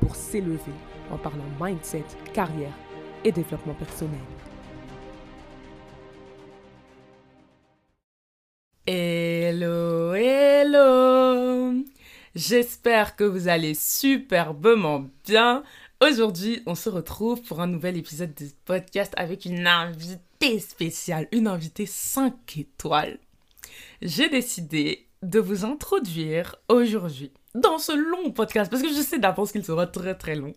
pour s'élever en parlant mindset, carrière et développement personnel. Hello, hello J'espère que vous allez superbement bien. Aujourd'hui, on se retrouve pour un nouvel épisode de podcast avec une invitée spéciale, une invitée 5 étoiles. J'ai décidé de vous introduire aujourd'hui, dans ce long podcast, parce que je sais d'avance qu'il sera très très long,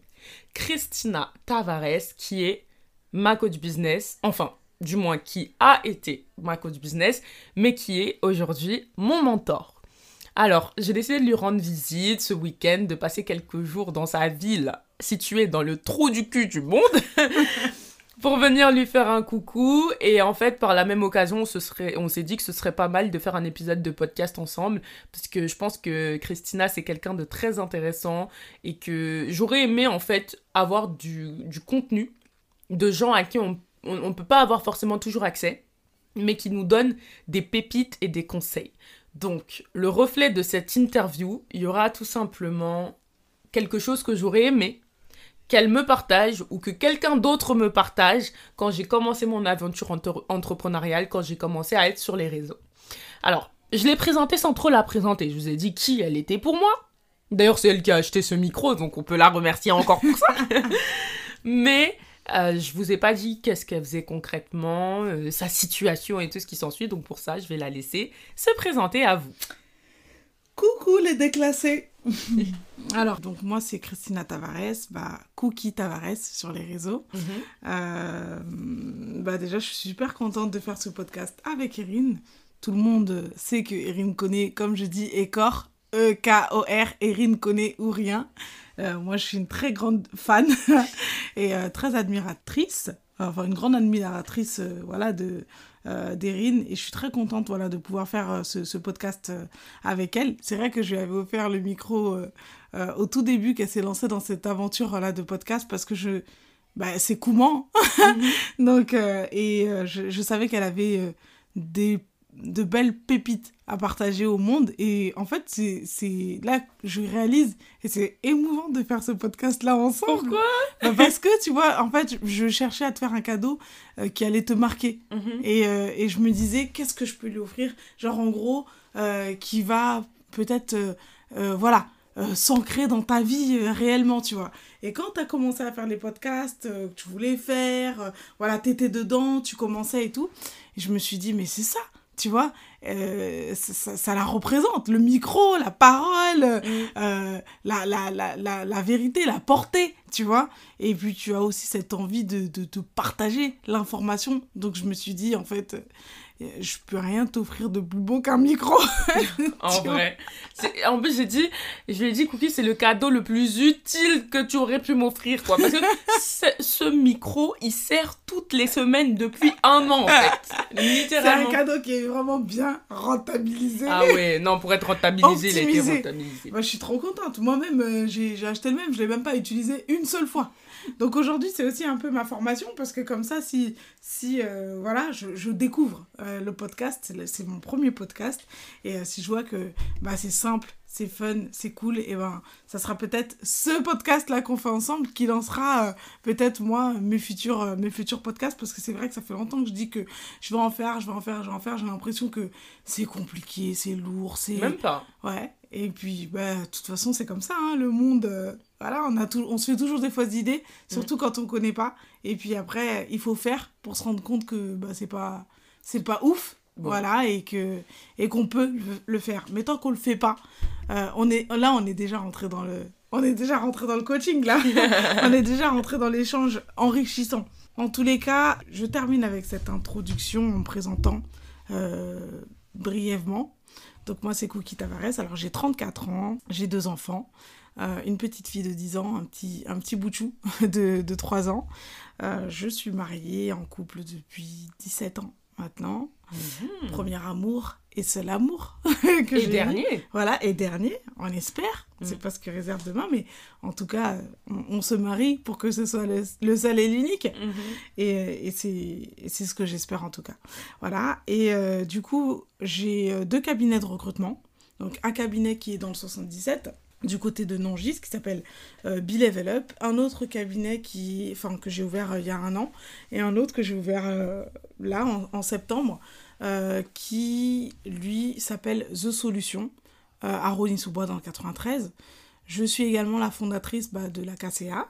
Christina Tavares, qui est ma coach business, enfin, du moins qui a été ma coach business, mais qui est aujourd'hui mon mentor. Alors, j'ai décidé de lui rendre visite ce week-end, de passer quelques jours dans sa ville située dans le trou du cul du monde. pour venir lui faire un coucou. Et en fait, par la même occasion, ce serait, on s'est dit que ce serait pas mal de faire un épisode de podcast ensemble, parce que je pense que Christina, c'est quelqu'un de très intéressant et que j'aurais aimé en fait avoir du, du contenu de gens à qui on ne peut pas avoir forcément toujours accès, mais qui nous donnent des pépites et des conseils. Donc, le reflet de cette interview, il y aura tout simplement quelque chose que j'aurais aimé qu'elle me partage ou que quelqu'un d'autre me partage quand j'ai commencé mon aventure entrepreneuriale, quand j'ai commencé à être sur les réseaux. Alors, je l'ai présentée sans trop la présenter. Je vous ai dit qui elle était pour moi. D'ailleurs, c'est elle qui a acheté ce micro, donc on peut la remercier encore pour ça. Mais euh, je vous ai pas dit qu'est-ce qu'elle faisait concrètement, euh, sa situation et tout ce qui s'ensuit. Donc pour ça, je vais la laisser se présenter à vous. Coucou les déclassés Alors, donc moi, c'est Christina Tavares, bah, Cookie Tavares sur les réseaux. Mhm. Euh, bah, déjà, je suis super contente de faire ce podcast avec Erin. Tout le monde sait que Erin connaît, comme je dis, Écor, E-K-O-R, Erin connaît ou rien. Euh, moi, je suis une très grande fan et euh, très admiratrice, enfin une grande admiratrice voilà, de, euh, d'Erin et je suis très contente voilà, de pouvoir faire euh, ce, podcast euh, avec elle. C'est vrai que je lui avais offert le micro au tout début qu'elle s'est lancée dans cette aventure voilà, de podcast parce que je, bah, c'est Couman. Mhm. Donc, et je, je, savais qu'elle avait des de belles pépites à partager au monde. Et en fait, c'est là que je réalise, et c'est émouvant de faire ce podcast-là ensemble. Pourquoi? Bah, Parce que, tu vois, en fait, je cherchais à te faire un cadeau euh, qui allait te marquer. Mhm. et, euh, et, je me disais, qu'est-ce que je peux lui offrir? Genre, en gros, euh, qui va peut-être, voilà, s'ancrer dans ta vie réellement, tu vois. Et quand tu as commencé à faire les podcasts que tu voulais faire, voilà, tu étais dedans, tu commençais et tout, et je me suis dit, mais c'est ça tu vois, euh, ça, la représente, le micro, la parole, mm. euh, la, la, la, la, vérité, la portée, tu vois. Et puis tu as aussi cette envie de, de, de partager l'information. Donc je me suis dit, en fait, je peux rien t'offrir de plus beau qu'un micro. en vrai. En plus, j'ai dit, je lui ai dit, Cookie, c'est le cadeau le plus utile que tu aurais pu m'offrir, quoi. Parce que ce micro, il sert toutes les semaines depuis un an, en fait. Littéralement. C'est un cadeau qui est vraiment bien rentabilisé. Ah ouais, non, pour être rentabilisé, il a été rentabilisé. Moi, je suis trop contente. Moi-même, euh, j'ai acheté le même, je l'ai même pas utilisé une seule fois. Donc aujourd'hui, c'est aussi un peu ma formation parce que comme ça, si, si euh, voilà, je, je découvre euh, le podcast, c'est mon premier podcast, et euh, si je vois que bah, c'est simple, c'est fun, c'est cool, et ben ça sera peut-être ce podcast-là qu'on fait ensemble qui lancera peut-être moi mes futurs, mes futurs podcasts parce que c'est vrai que ça fait longtemps que je dis que je vais en faire, je vais en faire, je vais en faire, j'ai l'impression que c'est compliqué, c'est lourd, c'est... Même pas. Ouais, et puis bah, de toute façon c'est comme ça, hein, le monde voilà, on, a tout, on se fait toujours des fausses idées, surtout quand on connaît pas. Et puis après, il faut faire pour se rendre compte que bah, c'est pas, c'est pas ouf. Voilà, et que et qu'on peut le, faire. Mais tant qu'on le fait pas, euh, on est, là, on est déjà rentré dans le, on est déjà rentré dans le coaching, là. on est déjà rentré dans l'échange enrichissant. En tous les cas, je termine avec cette introduction en présentant euh, brièvement. Donc moi, c'est Cookie Tavares. Alors j'ai 34 ans, j'ai deux enfants. une petite fille de 10 ans, un petit, un petit boutchou de, de 3 ans. je suis mariée en couple depuis 17 ans maintenant. Mhm. Premier amour et seul amour. que et dernier. Voilà, et dernier, on espère. Mhm. C'est pas ce que réserve demain, mais en tout cas, on, se marie pour que ce soit le, seul et l'unique. Mhm. Et, et c'est ce que j'espère en tout cas. Voilà, et euh, du coup, j'ai euh, deux cabinets de recrutement. Donc un cabinet qui est dans le 77 du côté de Nangis qui s'appelle euh, Level Up, un autre cabinet qui, enfin, que j'ai ouvert euh, il y a un an et un autre que j'ai ouvert euh, là en, septembre euh, qui lui s'appelle The Solution à Rony-sous-Bois dans le 93. Je suis également la fondatrice bah, de la KCA,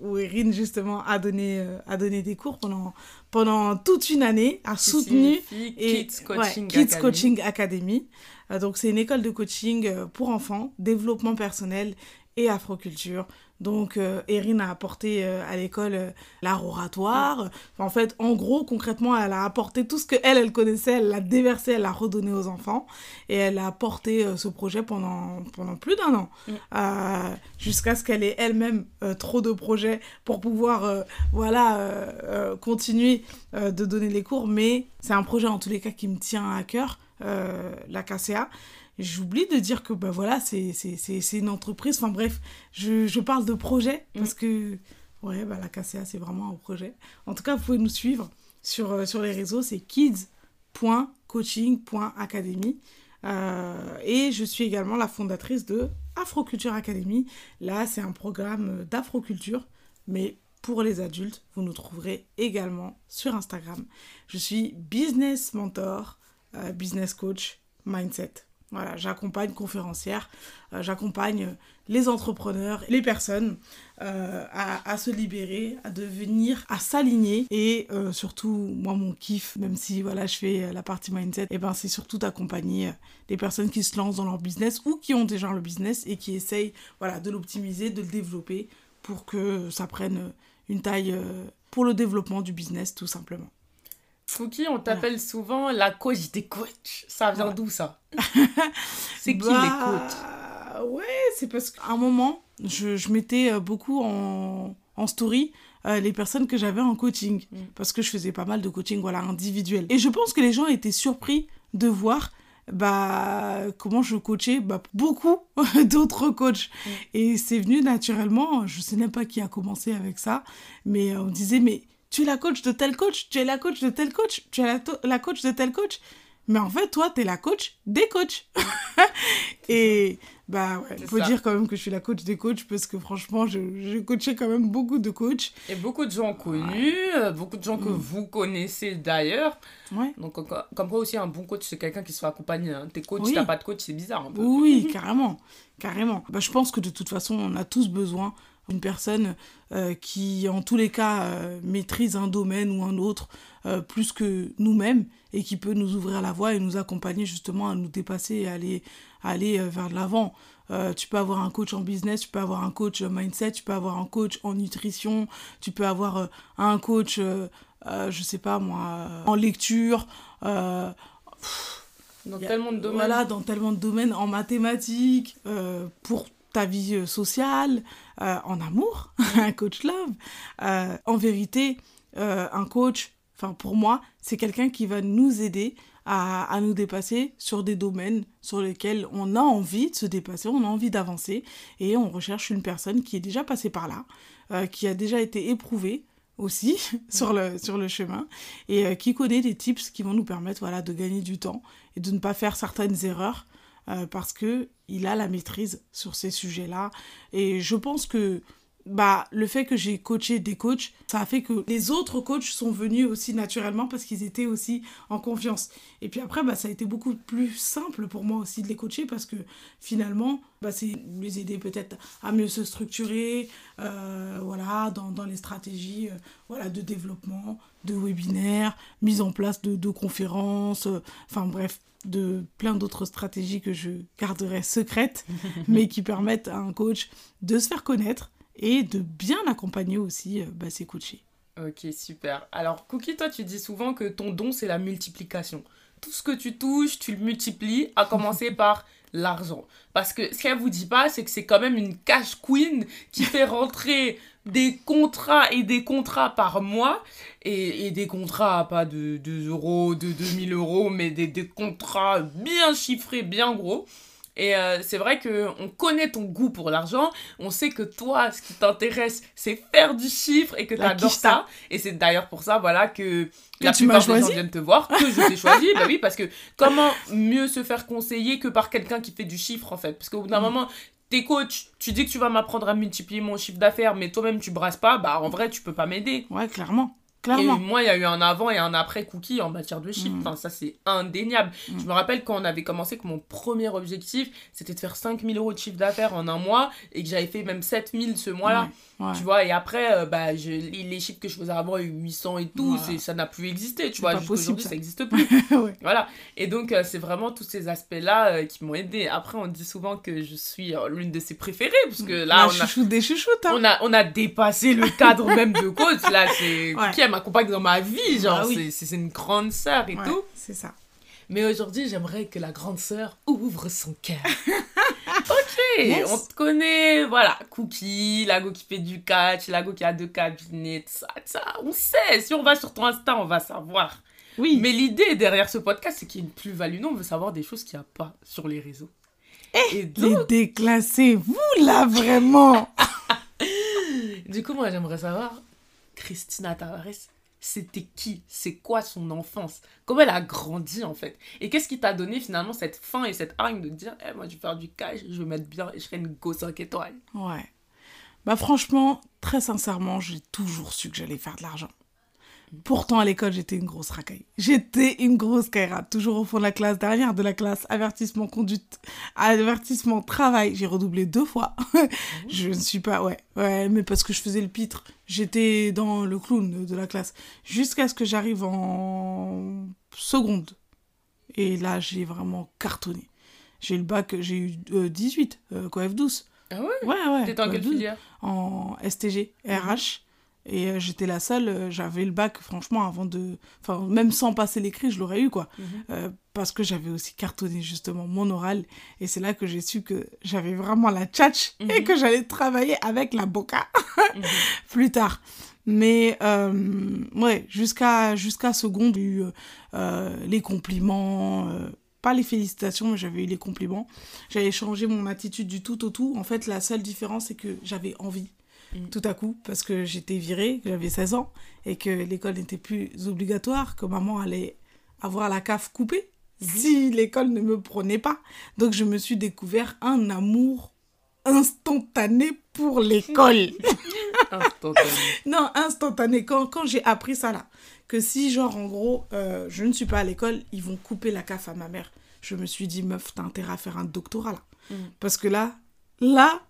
où Erin justement a donné, a donné des cours pendant, pendant toute une année, a soutenu et, Kids Coaching Kids Academy. Coaching Academy. Euh, donc c'est une école de coaching euh, pour enfants, développement personnel et afroculture. Donc, euh, Erin a apporté à l'école l'art oratoire. En fait, en gros, concrètement, elle a apporté tout ce que elle, elle connaissait, elle l'a déversé, elle l'a redonné aux enfants. Et elle a porté ce projet pendant, pendant plus d'un an. Mm. Jusqu'à ce qu'elle ait elle-même trop de projets pour pouvoir, voilà, continuer de donner les cours. Mais c'est un projet, en tous les cas, qui me tient à cœur. Euh, la KCA. J'oublie de dire que bah, voilà, c'est une entreprise. Enfin bref, je, je parle de projet mm. parce que ouais, bah, la KCA, c'est vraiment un projet. En tout cas, vous pouvez nous suivre sur, euh, sur les réseaux, c'est kids.coaching.academy. Euh, et je suis également la fondatrice de Afroculture Academy. Là, c'est un programme d'afroculture, mais pour les adultes. Vous nous trouverez également sur Instagram. Je suis business mentor, euh, business coach, mindset. J'accompagne conférencières, euh, j'accompagne les entrepreneurs, les personnes euh, à, se libérer, à devenir, à s'aligner et surtout moi mon kiff, même si voilà je fais la partie mindset, et eh ben c'est surtout d'accompagner les personnes qui se lancent dans leur business ou qui ont déjà le business et qui essayent de l'optimiser, de le développer pour que ça prenne une taille pour le développement du business tout simplement. Fouki, on t'appelle souvent la coach des coachs. Ça vient d'où ça? C'est qui les bah, coachs Ouais, c'est parce qu'à un moment, je, je mettais euh, beaucoup en, en story euh, les personnes que j'avais en coaching. Mm. Parce que je faisais pas mal de coaching voilà, individuel. Et je pense que les gens étaient surpris de voir bah comment je coachais bah, beaucoup d'autres coachs mm. et c'est venu naturellement je sais même pas qui a commencé avec ça mais on disait mais tu es la coach de tel coach, tu es la coach de tel coach, tu es la, coach de tel coach. Mais en fait, toi, tu es la coach des coachs. et bah ouais, il faut dire quand même que je suis la coach des coachs parce que franchement, j'ai coaché quand même beaucoup de coachs. Et beaucoup de gens connus, euh, beaucoup de gens que mm. vous connaissez d'ailleurs. Ouais. Donc, comme quoi aussi, un bon coach, c'est quelqu'un qui se fait accompagner. Hein. T'es coach, t'as pas de coach, c'est bizarre un peu. Oui, carrément. Carrément. Bah, je pense que de toute façon, on a tous besoin une personne euh, qui, en tous les cas, euh, maîtrise un domaine ou un autre euh, plus que nous-mêmes et qui peut nous ouvrir la voie et nous accompagner justement à nous dépasser et aller, aller vers l'avant. tu peux avoir un coach en business, tu peux avoir un coach mindset, tu peux avoir un coach en nutrition, tu peux avoir un coach, je sais pas moi, en lecture. dans tellement de domaines. Voilà, dans tellement de domaines, en mathématiques, pour ta vie sociale, en amour, un coach love. Euh, en vérité, un coach, enfin pour moi, c'est quelqu'un qui va nous aider à, à, nous dépasser sur des domaines sur lesquels on a envie de se dépasser, on a envie d'avancer et on recherche une personne qui est déjà passée par là, qui a déjà été éprouvée aussi sur le, sur le chemin et qui connaît des tips qui vont nous permettre voilà, de gagner du temps et de ne pas faire certaines erreurs euh, parce que il a la maîtrise sur ces sujets-là. Et je pense que bah, le fait que j'ai coaché des coachs, ça a fait que les autres coachs sont venus aussi naturellement parce qu'ils étaient aussi en confiance. Et puis après, bah, ça a été beaucoup plus simple pour moi aussi de les coacher parce que finalement, bah, c'est les aider peut-être à mieux se structurer euh, voilà, dans, dans, les stratégies euh, voilà, de développement, de webinaires, mise en place de, de conférences, enfin bref, de plein d'autres stratégies que je garderai secrètes, mais qui permettent à un coach de se faire connaître et de bien accompagner aussi euh, bah, ses coachés. Ok, super. Alors, Cookie, toi, tu dis souvent que ton don, c'est la multiplication. Tout ce que tu touches, tu le multiplies, à commencer par l'argent. Parce que ce qu'elle vous dit pas, c'est que c'est quand même une cash queen qui fait rentrer des contrats et des contrats par mois. Et, et des contrats, pas de 2 euros, de 2000 euros, mais des, des contrats bien chiffrés, bien gros. Et euh, c'est vrai que on connaît ton goût pour l'argent. On sait que toi, ce qui t'intéresse, c'est faire du chiffre et que tu adores ça. Et c'est d'ailleurs pour ça, voilà, que, la tu plupart des gens viennent te voir, que je t'ai choisi. bah oui, parce que comment mieux se faire conseiller que par quelqu'un qui fait du chiffre, en fait? Parce qu'au bout d'un mm. moment, t'es coach, tu dis que tu vas m'apprendre à multiplier mon chiffre d'affaires, mais toi-même tu brasses pas, bah en vrai, tu peux pas m'aider. Ouais, clairement. Et moi, il y a eu un avant et un après Cookie en matière de chiffres. Mm. Enfin, ça, c'est indéniable. Mm. Je me rappelle quand on avait commencé que mon premier objectif, c'était de faire 5000 euros de chiffre d'affaires en un mois et que j'avais fait même 7000 ce mois-là. Tu vois, et après, euh, bah, je, les, chiffres que je faisais avant, 800 et tout, ça n'a plus existé. Tu vois, aujourd'hui, ça n'existe plus. Voilà. Et donc, euh, c'est vraiment tous ces aspects-là euh, qui m'ont aidé. Après, on dit souvent que je suis l'une de ses préférées, parce que là, on a, des chouchoutes, hein. on, a, on a dépassé le cadre même de coach. Là, c'est elle m'accompagne dans ma vie. Genre, bah c'est une grande sœur et tout. C'est ça. Mais aujourd'hui, j'aimerais que la grande sœur ouvre son cœur. ok, on te connaît, voilà, Cookie, Lago qui fait du catch, Lago qui a deux cabinets, ça, ça, on sait. Si on va sur ton Insta, on va savoir. Oui. Mais l'idée derrière ce podcast, c'est qu'il y a une plus-value. Non, on veut savoir des choses qu'il n'y a pas sur les réseaux. Eh, Et les déclassés, vous là, vraiment Du coup, moi, j'aimerais savoir, Christina Tavares, c'était qui, c'est quoi son enfance, comment elle a grandi en fait? Et qu'est-ce qui t'a donné finalement cette faim et cette hargne de dire, eh, moi je vais faire du cash, je vais mettre bien et je serai une go 5 étoiles. Ouais. Bah franchement, très sincèrement, j'ai toujours su que j'allais faire de l'argent. Pourtant, à l'école, j'étais une grosse racaille. J'étais une grosse caïra, toujours au fond de la classe, derrière de la classe, avertissement conduite, avertissement travail. J'ai redoublé deux fois. je ne suis pas, ouais, ouais, mais parce que je faisais le pitre. J'étais dans le clown de la classe. Jusqu'à ce que j'arrive en seconde. Et là, j'ai vraiment cartonné. J'ai eu le bac, j'ai eu 18, euh, f 12. Ah ouais? Ouais, ouais. T'étais en quelle filière? En STG, RH. Et euh, j'étais la seule, euh, j'avais le bac, franchement, avant de. Enfin, même sans passer l'écrit, je l'aurais eu, quoi. Mhm. Euh, parce que j'avais aussi cartonné, justement, mon oral. Et c'est là que j'ai su que j'avais vraiment la tchatch et mhm. que j'allais travailler avec la boca mhm. plus tard. Mais, ouais, jusqu'à jusqu'à seconde, j'ai eu les compliments pas les félicitations, mais j'avais eu les compliments. J'avais changé mon attitude du tout au tout. En fait, la seule différence, c'est que j'avais envie. Mm. tout à coup parce que j'étais virée, que j'avais 16 ans et que l'école n'était plus obligatoire, que maman allait avoir la cave coupée si l'école ne me prenait pas. Donc je me suis découvert un amour instantané pour l'école. instantané. non, instantané. Quand, quand j'ai appris ça là, que si genre en gros euh, je ne suis pas à l'école, ils vont couper la caf à ma mère. Je me suis dit meuf, t'as intérêt à faire un doctorat là. Mm. Parce que là, là,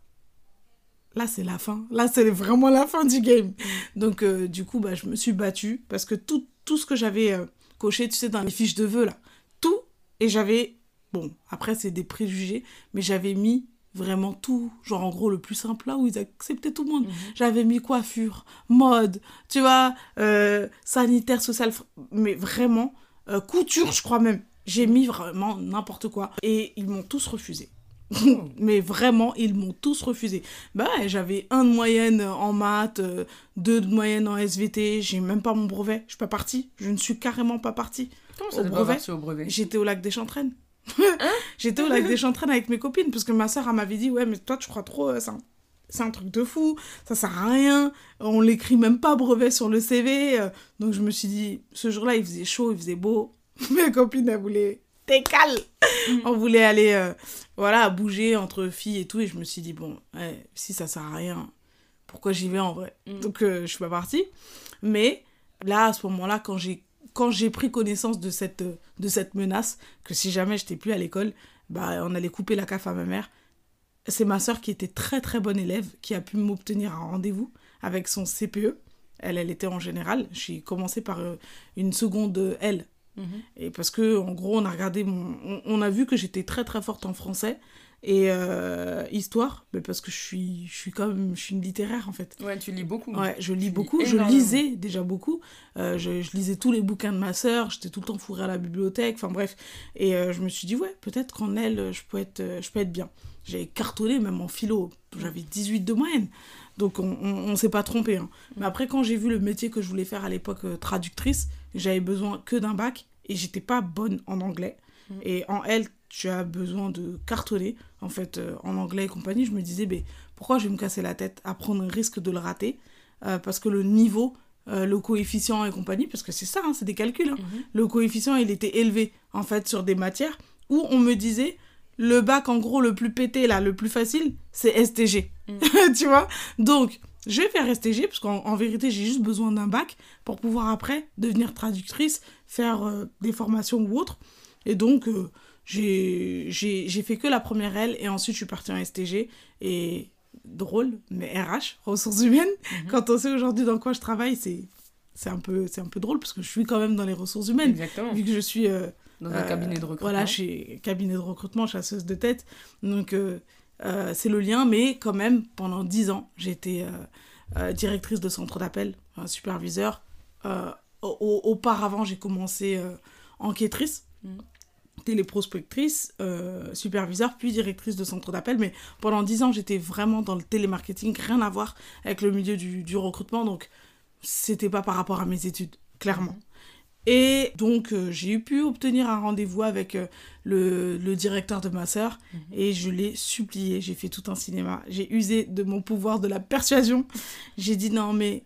là c'est la fin. Là c'est vraiment la fin du game. Donc euh, du coup bah, je me suis battue parce que tout, tout ce que j'avais euh, coché, tu sais, dans les fiches de vœux là, tout, et j'avais, bon après c'est des préjugés, mais j'avais mis vraiment tout, genre en gros le plus simple là où ils acceptaient tout le monde. Mhm. J'avais mis coiffure, mode, tu vois, euh, sanitaire, social, mais vraiment, couture je crois même. J'ai mis vraiment n'importe quoi. Et ils m'ont tous refusé. mais vraiment, ils m'ont tous refusé. Bah, j'avais un de moyenne en maths, euh, deux de moyenne en SVT, j'ai même pas mon brevet. Je suis pas partie. Je ne suis carrément pas partie. Comment ça au brevet, au brevet? J'étais au lac des Chantraines. Hein? J'étais au lac des Chantraines avec mes copines parce que ma soeur m'avait dit ouais mais toi tu crois trop euh, ça c'est un truc de fou, ça sert à rien, on l'écrit même pas brevet sur le CV. Euh. Donc je me suis dit, ce jour-là, il faisait chaud, il faisait beau. Mes copines, elles voulaient t'es calme. Mm. On voulait aller, euh, voilà, bouger entre filles et tout. Et je me suis dit, bon, si ça sert à rien, pourquoi j'y vais en vrai mm. Donc, euh, je suis pas partie. Mais là, à ce moment-là, quand j'ai quand j'ai pris connaissance de cette, de cette menace, que si jamais j'étais plus à l'école, bah, on allait couper la CAF à ma mère. C'est ma soeur qui était très très bonne élève, qui a pu m'obtenir un rendez-vous avec son CPE. Elle, elle était en général. J'ai commencé par euh, une seconde L Mhm. Et parce que, en gros, on a regardé mon... on, a vu que j'étais très très forte en français Et euh, histoire, mais parce que je suis, je suis comme, je suis une littéraire en fait. Ouais, tu lis beaucoup. Ouais, je lis beaucoup. Je lisais déjà beaucoup. Euh, je, je, lisais tous les bouquins de ma sœur. J'étais tout le temps fourrée à la bibliothèque. Enfin bref. Et euh, je me suis dit, ouais, peut-être qu'en elle, je peux être, je peux être bien. J'avais cartonné même en philo. J'avais 18 de moyenne. Donc on, on, on s'est pas trompé. Hein. Mais après, quand j'ai vu le métier que je voulais faire à l'époque, traductrice, j'avais besoin que d'un bac et j'étais pas bonne en anglais. Mm. Et en L, tu as besoin de cartonner, en fait, euh, en anglais et compagnie. Je me disais, mais pourquoi je vais me casser la tête à prendre un risque de le rater? Euh, Parce que le niveau, euh, le coefficient et compagnie, parce que c'est ça, hein, c'est des calculs. Hein. Mm-hmm. Le coefficient, il était élevé, en fait, sur des matières où on me disait, le bac, en gros, le plus pété, là, le plus facile, c'est STG. Mm. tu vois? Donc, je vais faire STG, parce qu'en vérité, j'ai juste besoin d'un bac pour pouvoir après devenir traductrice, faire des formations ou autres. Et donc, euh, j'ai fait que la première L et ensuite je suis partie en STG. Et drôle, mais RH, ressources humaines, mhm. quand on sait aujourd'hui dans quoi je travaille, c'est c'est un peu c'est un peu drôle parce que je suis quand même dans les ressources humaines Exactement. vu que je suis euh, dans un cabinet de recrutement voilà chez cabinet de recrutement chasseuse de tête donc euh, c'est le lien mais quand même pendant dix ans j'étais directrice de centre d'appel superviseur auparavant j'ai commencé enquêtrice mm téléprospectrice, euh, superviseur, puis directrice de centre d'appel. Mais pendant dix ans, j'étais vraiment dans le télémarketing, rien à voir avec le milieu du, du recrutement. Donc, c'était pas par rapport à mes études, clairement. Et donc, euh, j'ai pu obtenir un rendez-vous avec euh, le, le, directeur de ma sœur mhm. et je l'ai supplié. J'ai fait tout un cinéma. J'ai usé de mon pouvoir de la persuasion. J'ai dit non, mais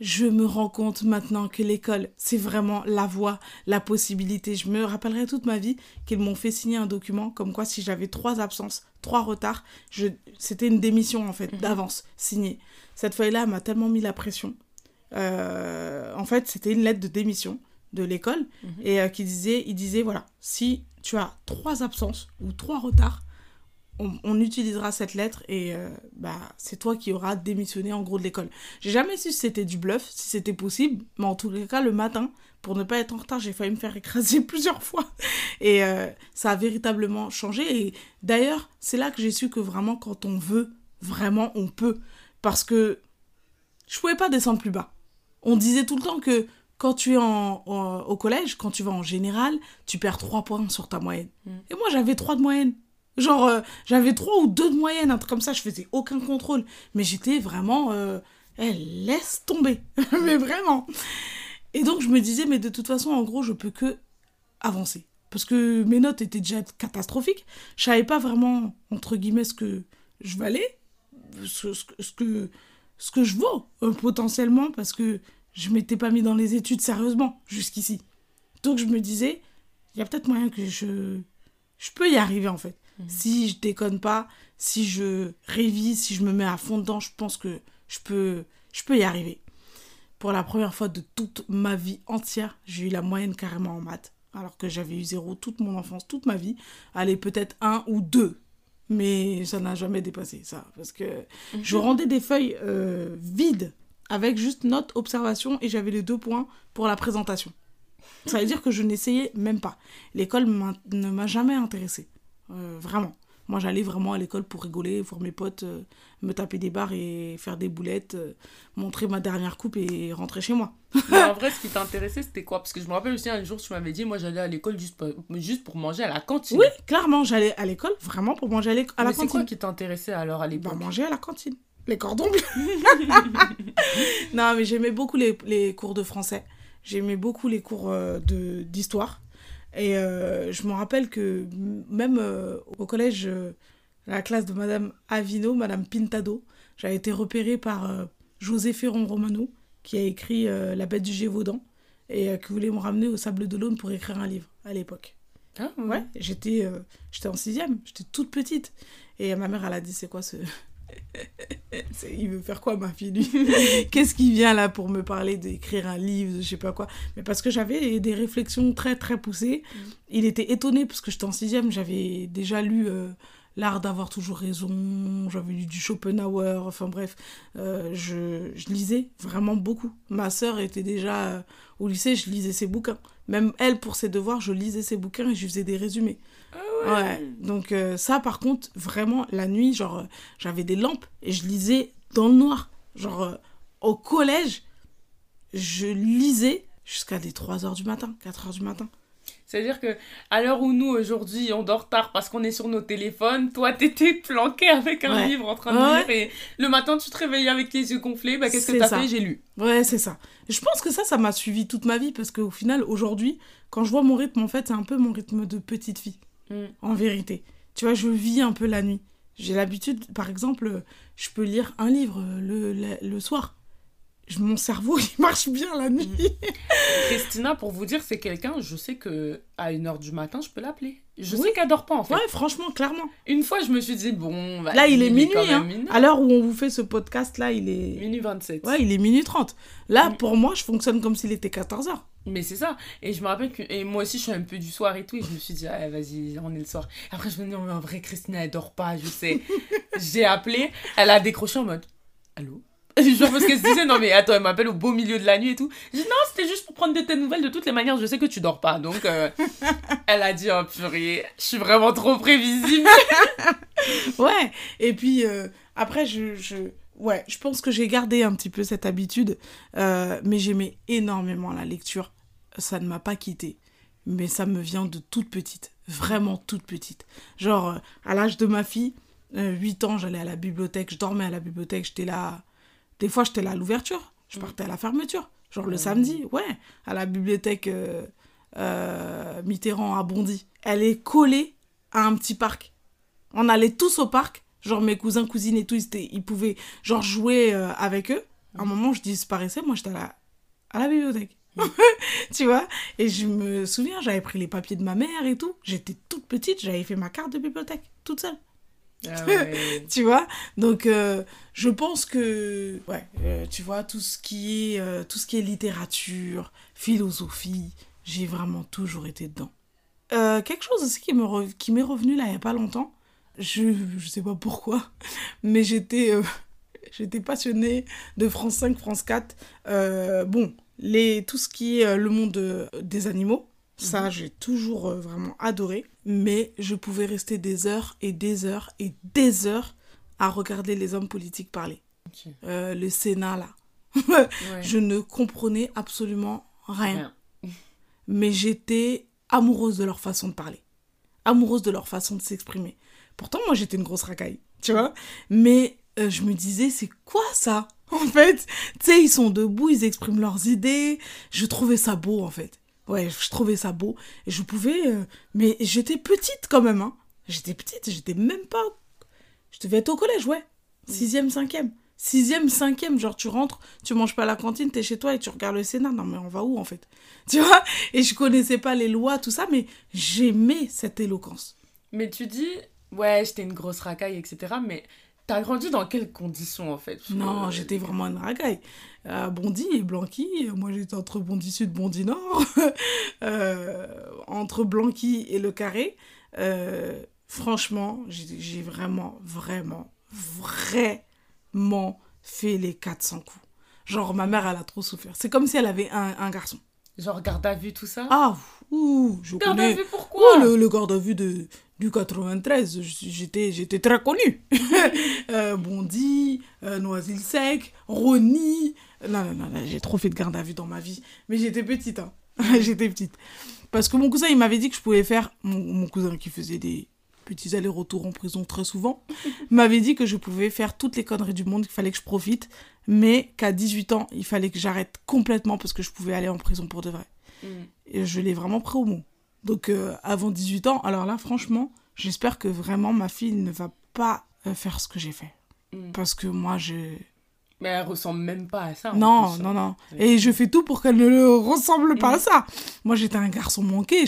je me rends compte maintenant que l'école, c'est vraiment la voie, la possibilité. Je me rappellerai toute ma vie qu'ils m'ont fait signer un document comme quoi si j'avais trois absences, trois retards, je... c'était une démission en fait, mhm. d'avance, signée. Cette feuille-là m'a tellement mis la pression. Euh, en fait, c'était une lettre de démission de l'école mhm. et euh, qui disait, il disait voilà, si tu as trois absences ou trois retards, on, utilisera cette lettre et euh, bah, c'est toi qui auras démissionné en gros de l'école. J'ai jamais su si c'était du bluff, si c'était possible, mais en tous les cas, le matin, pour ne pas être en retard, j'ai failli me faire écraser plusieurs fois. Et euh, ça a véritablement changé. Et d'ailleurs, c'est là que j'ai su que vraiment, quand on veut, vraiment, on peut. Parce que je pouvais pas descendre plus bas. On disait tout le temps que quand tu es en, au collège, quand tu vas en général, tu perds 3 points sur ta moyenne. Mm. Et moi, j'avais 3 de moyenne. Genre, euh, j'avais 3 ou 2 de moyenne, un truc comme ça, je faisais aucun contrôle. Mais j'étais vraiment. Euh, elle laisse tomber. mais vraiment. Et donc, je me disais, mais de toute façon, en gros, je peux que avancer. Parce que mes notes étaient déjà catastrophiques. Je savais pas vraiment, entre guillemets, ce que je valais, ce, ce, que, ce que je vaux euh, potentiellement, parce que je m'étais pas mis dans les études sérieusement jusqu'ici. Donc, je me disais, il y a peut-être moyen que je, je peux y arriver, en fait. Mhm. Si je déconne pas, si je révise, si je me mets à fond dedans, je pense que je peux, je peux y arriver. Pour la première fois de toute ma vie entière, j'ai eu la moyenne carrément en maths. Alors que j'avais eu zéro toute mon enfance, toute ma vie. Allez, peut-être un ou deux. Mais ça n'a jamais dépassé ça. Parce que mhm. je rendais des feuilles euh, vides avec juste note, observation et j'avais les deux points pour la présentation. Ça veut dire que je n'essayais même pas. L'école ne m'a jamais intéressée. Euh, vraiment. Moi, j'allais vraiment à l'école pour rigoler, voir mes potes, euh, me taper des barres et faire des boulettes, euh, montrer ma dernière coupe et rentrer chez moi. Mais en vrai, ce qui t'intéressait, c'était quoi? Parce que je me rappelle aussi un jour, tu m'avais dit, moi, j'allais à l'école juste, pour, juste pour manger à la cantine. Oui, clairement, j'allais à l'école vraiment pour manger à, la cantine. C'est quoi qui t'intéressait alors à bah, l'époque Manger à la cantine. Les cordons bleus. non, mais j'aimais beaucoup les, les, cours de français. J'aimais beaucoup les cours d'histoire. Et euh, je me rappelle que même euh, au collège, euh, la classe de Madame Avino, Madame Pintado, j'avais été repérée par José Ferron Romano, qui a écrit La bête du Gévaudan, et qui voulait me ramener au Sable de l'Aune pour écrire un livre à l'époque. Ah, ouais, j'étais j'étais en sixième, j'étais toute petite. Et ma mère, elle a dit, c'est quoi ce, il veut faire quoi, ma fille, lui? Qu'est-ce qui vient là pour me parler d'écrire un livre, je sais pas quoi? Mais parce que j'avais des réflexions très, très poussées. Mm. Il était étonné parce que j'étais en sixième, j'avais déjà lu euh, L'art d'avoir toujours raison, j'avais lu du Schopenhauer, enfin bref, euh, je, je, lisais vraiment beaucoup. Ma sœur était déjà euh, au lycée, je lisais ses bouquins. Même elle, pour ses devoirs, je lisais ses bouquins et je faisais des résumés. Ah ouais. ouais. Donc euh, ça, par contre, vraiment, la nuit, genre, j'avais des lampes et je lisais dans le noir. Genre, au collège, je lisais jusqu'à des 3 heures du matin, 4 heures du matin. C'est-à-dire que à l'heure où nous aujourd'hui on dort tard parce qu'on est sur nos téléphones, toi t'étais planqué avec un livre en train de lire et le matin tu te réveillais avec les yeux gonflés, bah qu'est-ce que t'as fait? J'ai lu. Ouais, c'est ça. Je pense que ça, ça m'a suivi toute ma vie parce qu'au final, aujourd'hui, quand je vois mon rythme, en fait, c'est un peu mon rythme de petite fille. Mm. En vérité. Tu vois, je vis un peu la nuit. J'ai l'habitude, par exemple, je peux lire un livre le, le soir mon cerveau, il marche bien la nuit. Mm. Christina, pour vous dire, c'est quelqu'un, je sais que à 1h du matin, je peux l'appeler. Je sais qu'elle dort pas, en fait. Ouais, franchement, clairement. Une fois, je me suis dit, bon... là, il est minuit, hein. À l'heure où on vous fait ce podcast, là, il est... Minuit 27. Ouais, il est minuit 30. Là, mm. pour moi, je fonctionne comme s'il était 14h. Mais c'est ça. Et je me rappelle que... Et moi aussi, je suis un peu du soir et tout. Et je me suis dit, ah, vas-y, on est le soir. Après, je me dis, en vrai, Christina, elle dort pas, je sais. J'ai appelé. Elle a décroché en mode, allô? Genre parce qu'elle se disait, non mais attends, elle m'appelle au beau milieu de la nuit et tout. J'ai dit, non, c'était juste pour prendre de tes nouvelles. De toutes les manières, je sais que tu dors pas. Donc, euh, elle a dit, oh purée, je suis vraiment trop prévisible. ouais, et puis euh, après, je, je, ouais, je pense que j'ai gardé un petit peu cette habitude. Euh, mais j'aimais énormément la lecture. Ça ne m'a pas quitté. Mais ça me vient de toute petite. Vraiment toute petite. Genre, à l'âge de ma fille, 8 ans, j'allais à la bibliothèque, je dormais à la bibliothèque, j'étais là des fois, j'étais là à l'ouverture, je mm. partais à la fermeture. Genre le samedi, ouais, à la bibliothèque euh, euh, Mitterrand à Bondy. Elle est collée à un petit parc. On allait tous au parc, genre mes cousins, cousines et tout, ils, ils pouvaient genre jouer euh, avec eux. À un mm. moment, je disparaissais, moi j'étais à la, à la bibliothèque. Mm. tu vois? Et je me souviens, j'avais pris les papiers de ma mère et tout. J'étais toute petite, j'avais fait ma carte de bibliothèque, toute seule. Ah tu vois Donc, euh, je pense que, ouais, euh, tu vois, tout ce, qui est, euh, tout ce qui est littérature, philosophie, j'ai vraiment toujours été dedans. quelque chose aussi qui m'est qui revenu là il n'y a pas longtemps, je ne sais pas pourquoi, mais j'étais j'étais passionnée de France 5, France 4. bon, les, tout ce qui est le monde des animaux, ça, mhm. j'ai toujours vraiment adoré. Mais je pouvais rester des heures et des heures et des heures à regarder les hommes politiques parler. Euh, le Sénat, là. Je ne comprenais absolument rien. Mais j'étais amoureuse de leur façon de parler. Amoureuse de leur façon de s'exprimer. Pourtant, moi, j'étais une grosse racaille, tu vois. Mais euh, je me disais, c'est quoi ça? En fait, tu sais, ils sont debout, ils expriment leurs idées. Je trouvais ça beau, en fait. Ouais, je trouvais ça beau. Et je pouvais. Euh, mais j'étais petite quand même. Hein. J'étais petite, j'étais même pas. Je devais être au collège, ouais. Sixième, cinquième. Sixième, cinquième, genre tu rentres, tu manges pas à la cantine, t'es chez toi et tu regardes le Sénat. Non, mais on va où en fait? Tu vois? Et je connaissais pas les lois, tout ça, mais j'aimais cette éloquence. Mais tu dis, ouais, j'étais une grosse racaille, etc. Mais T'as grandi dans quelles conditions en fait? Non, j'étais vraiment une ragaille. Bondy et Blanqui, moi j'étais entre Bondy Sud, Bondy Nord, euh, entre Blanqui et le Carré. Euh, franchement, j'ai vraiment, vraiment, vraiment fait les 400 coups. Genre, ma mère, elle a trop souffert. C'est comme si elle avait un, un garçon. Genre garde à vue, tout ça? Ah, ouh, je garde connais. à vue, pourquoi? Le, le garde à vue de, du 93, j'étais, j'étais très connue. euh, Bondy, euh, Noisy Sec, Ronnie. Non, non, non, j'ai trop fait de garde à vue dans ma vie. Mais j'étais petite, hein. j'étais petite. Parce que mon cousin, il m'avait dit que je pouvais faire. Mon, mon cousin qui faisait des petits allers-retours en prison très souvent, m'avait dit que je pouvais faire toutes les conneries du monde, qu'il fallait que je profite, mais qu'à 18 ans, il fallait que j'arrête complètement parce que je pouvais aller en prison pour de vrai. Mm. Et je l'ai vraiment pris au mot. Donc euh, avant 18 ans, alors là, franchement, j'espère que vraiment ma fille ne va pas euh, faire ce que j'ai fait. Mm. Parce que moi, je... Mais elle ressemble même pas à ça. Non, non, non. Et je fais tout pour qu'elle ne ressemble pas à mm. ça. Moi, j'étais un garçon manqué.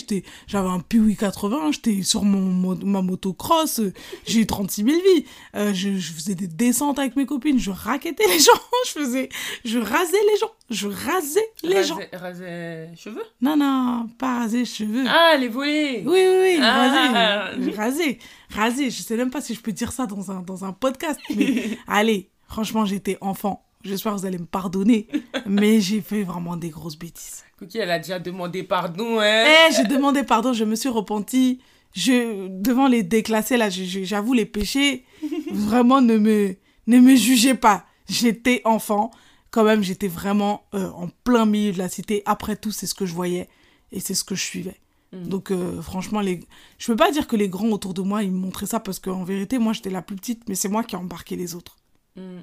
J'avais un Piwi 80. J'étais sur mon, ma motocross. J'ai eu 36 000 vies. Euh, je, je, faisais des descentes avec mes copines. Je raquettais les gens. Je faisais... Je rasais les gens. Je rasais les gens. Rasais cheveux? Non, non, pas raser cheveux. Ah, les volets Oui, oui, oui. Ah. Rasé. rasé. Rasé. Je sais même pas si je peux dire ça dans un, dans un podcast. Mais allez Franchement, j'étais enfant. J'espère que vous allez me pardonner. mais j'ai fait vraiment des grosses bêtises. Cookie, elle a déjà demandé pardon, hein. Eh, j'ai demandé pardon, je me suis repentie. Je, devant les déclassés, là, j'avoue les péchés. Vraiment, ne me, ne me jugez pas. J'étais enfant. Quand même, j'étais vraiment euh, en plein milieu de la cité. Après tout, c'est ce que je voyais et c'est ce que je suivais. Mm. Donc euh, franchement, les... je peux pas dire que les grands autour de moi, ils me montraient ça parce qu'en vérité, moi, j'étais la plus petite, mais c'est moi qui ai embarqué les autres. Mm.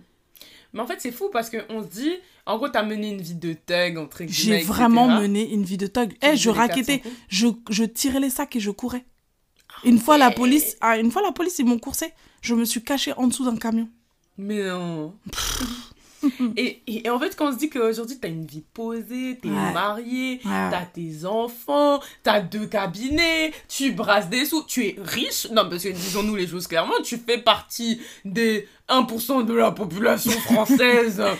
Mais en fait, c'est fou parce qu'on se dit, en gros, t'as mené une vie de thug, entre J'ai vraiment mené une vie de thug. Eh, je raquettais, je, je tirais les sacs et je courais. Une fois la police, ah, une fois la police, ils m'ont coursé. Je me suis cachée en dessous d'un camion. Mais non. et, et, en fait, quand on se dit qu'aujourd'hui, tu as une vie posée, tu es mariée, tu as tes enfants, tu as deux cabinets, tu brasses des sous, tu es riche. Non, parce que disons-nous les choses clairement, tu fais partie des 1% de la population française.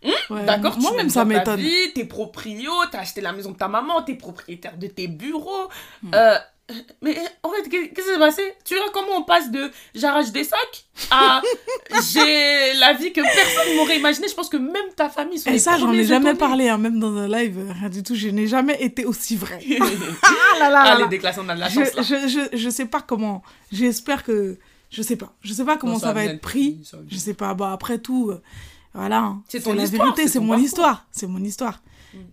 Hum? D'accord, moi-même ça m'étonne. T'es proprio, t'as acheté la maison de ta maman, t'es propriétaire de tes bureaux. Hmm. Euh, mais en fait, qu'est-ce qui s'est passé? Tu vois comment on passe de j'arrache des sacs à j'ai la vie que personne m'aurait imaginé. Je pense que même ta famille sont Et ça, j'en ai jamais parlé, hein, même dans un live, rien du tout. Je n'ai jamais été aussi vrai. ah là là, ah, les déclassants, on a de la chance. Je, je, je, sais pas comment. J'espère que. Je sais pas. Je sais pas comment ça, va être pris. je sais pas. Bon, après tout, euh, voilà. Hein. C'est la vérité, c'est mon histoire. C'est mon histoire.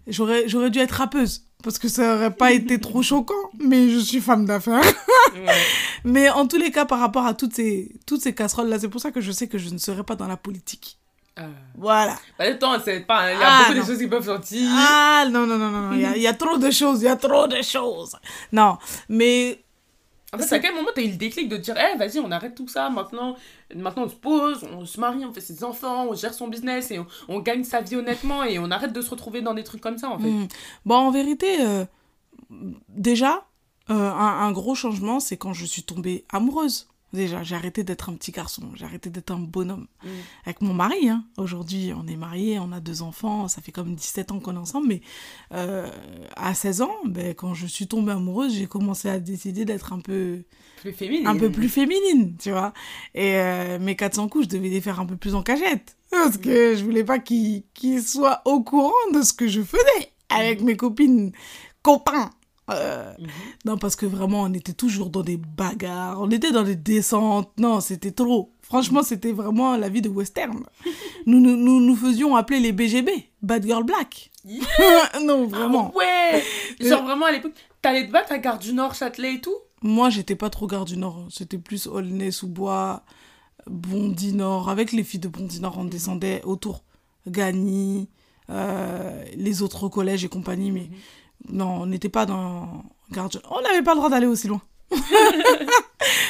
J'aurais dû être rappeuse parce que ça aurait pas été trop choquant, mais je suis femme d'affaires. Mais en tous les cas, par rapport à toutes ces, toutes ces casseroles-là, c'est pour ça que je sais que je ne serai pas dans la politique. Euh... Voilà. Bah, temps, c'est pas. Il y a ah, beaucoup de choses qui peuvent sortir. Ah, non, non, non, non. Il y, a, il y a trop de choses. Il y a trop de choses. Non, mais en fait, à quel moment tu as eu le déclic de dire, eh, vas-y, on arrête tout ça, maintenant, maintenant on se pose, on se marie, on fait ses enfants, on gère son business et on, gagne sa vie honnêtement et on arrête de se retrouver dans des trucs comme ça, en fait. Hmm. Bon, en vérité, euh, déjà, euh, un, un, gros changement, c'est quand je suis tombée amoureuse. Déjà, j'ai arrêté d'être un petit garçon, j'ai arrêté d'être un bonhomme. Mm. Avec mon mari, hein. aujourd'hui, on est mariés, on a deux enfants, ça fait comme 17 ans qu'on est ensemble, mais euh, à 16 ans, ben, quand je suis tombée amoureuse, j'ai commencé à décider d'être un peu... Plus féminine. Un peu plus féminine, tu vois. Et euh, mes 400 coups, je devais les faire un peu plus en cagette, parce que je voulais pas qu'ils soient au courant de ce que je faisais avec mm. mes copines copains euh, mhm. Non, parce que vraiment, on était toujours dans des bagarres, on était dans des descentes. Non, c'était trop. Franchement, mhm. c'était vraiment la vie de western. nous, nous, nous, faisions appeler les BGB, Bad Girl Black. non, vraiment. Ah ouais Genre vraiment à l'époque, t'allais te battre à Gare du Nord, Châtelet et tout? Moi, j'étais pas trop Gare du Nord. C'était plus Aulnay-sous-Bois, Bondy Nord. Avec les filles de Bondy Nord, on mhm. descendait autour. Gagny, euh, les autres collèges et compagnie, mais non, on n'était pas dans On n'avait pas le droit d'aller aussi loin.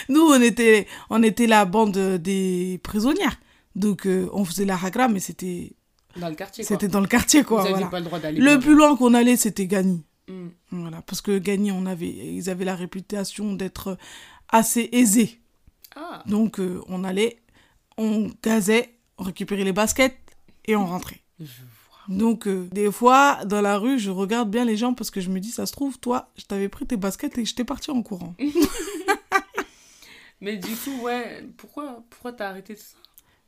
Nous, on était, on était la bande des prisonnières. Donc, euh, on faisait la hagra, mais c'était. Dans le quartier, C'était dans le quartier, quoi. Vous pas le droit d'aller. Le plus loin qu'on allait, c'était Gagny. Hmm. Voilà, parce que Gagny, on avait, ils avaient la réputation d'être assez aisés. Ah. Donc, euh, on allait, on gazait, on récupérait les baskets et on rentrait. Donc, euh, des fois, dans la rue, je regarde bien les gens parce que je me dis, ça se trouve, toi, je t'avais pris tes baskets et je t'ai parti en courant. Mais du coup, ouais, pourquoi, pourquoi t'as arrêté tout ça?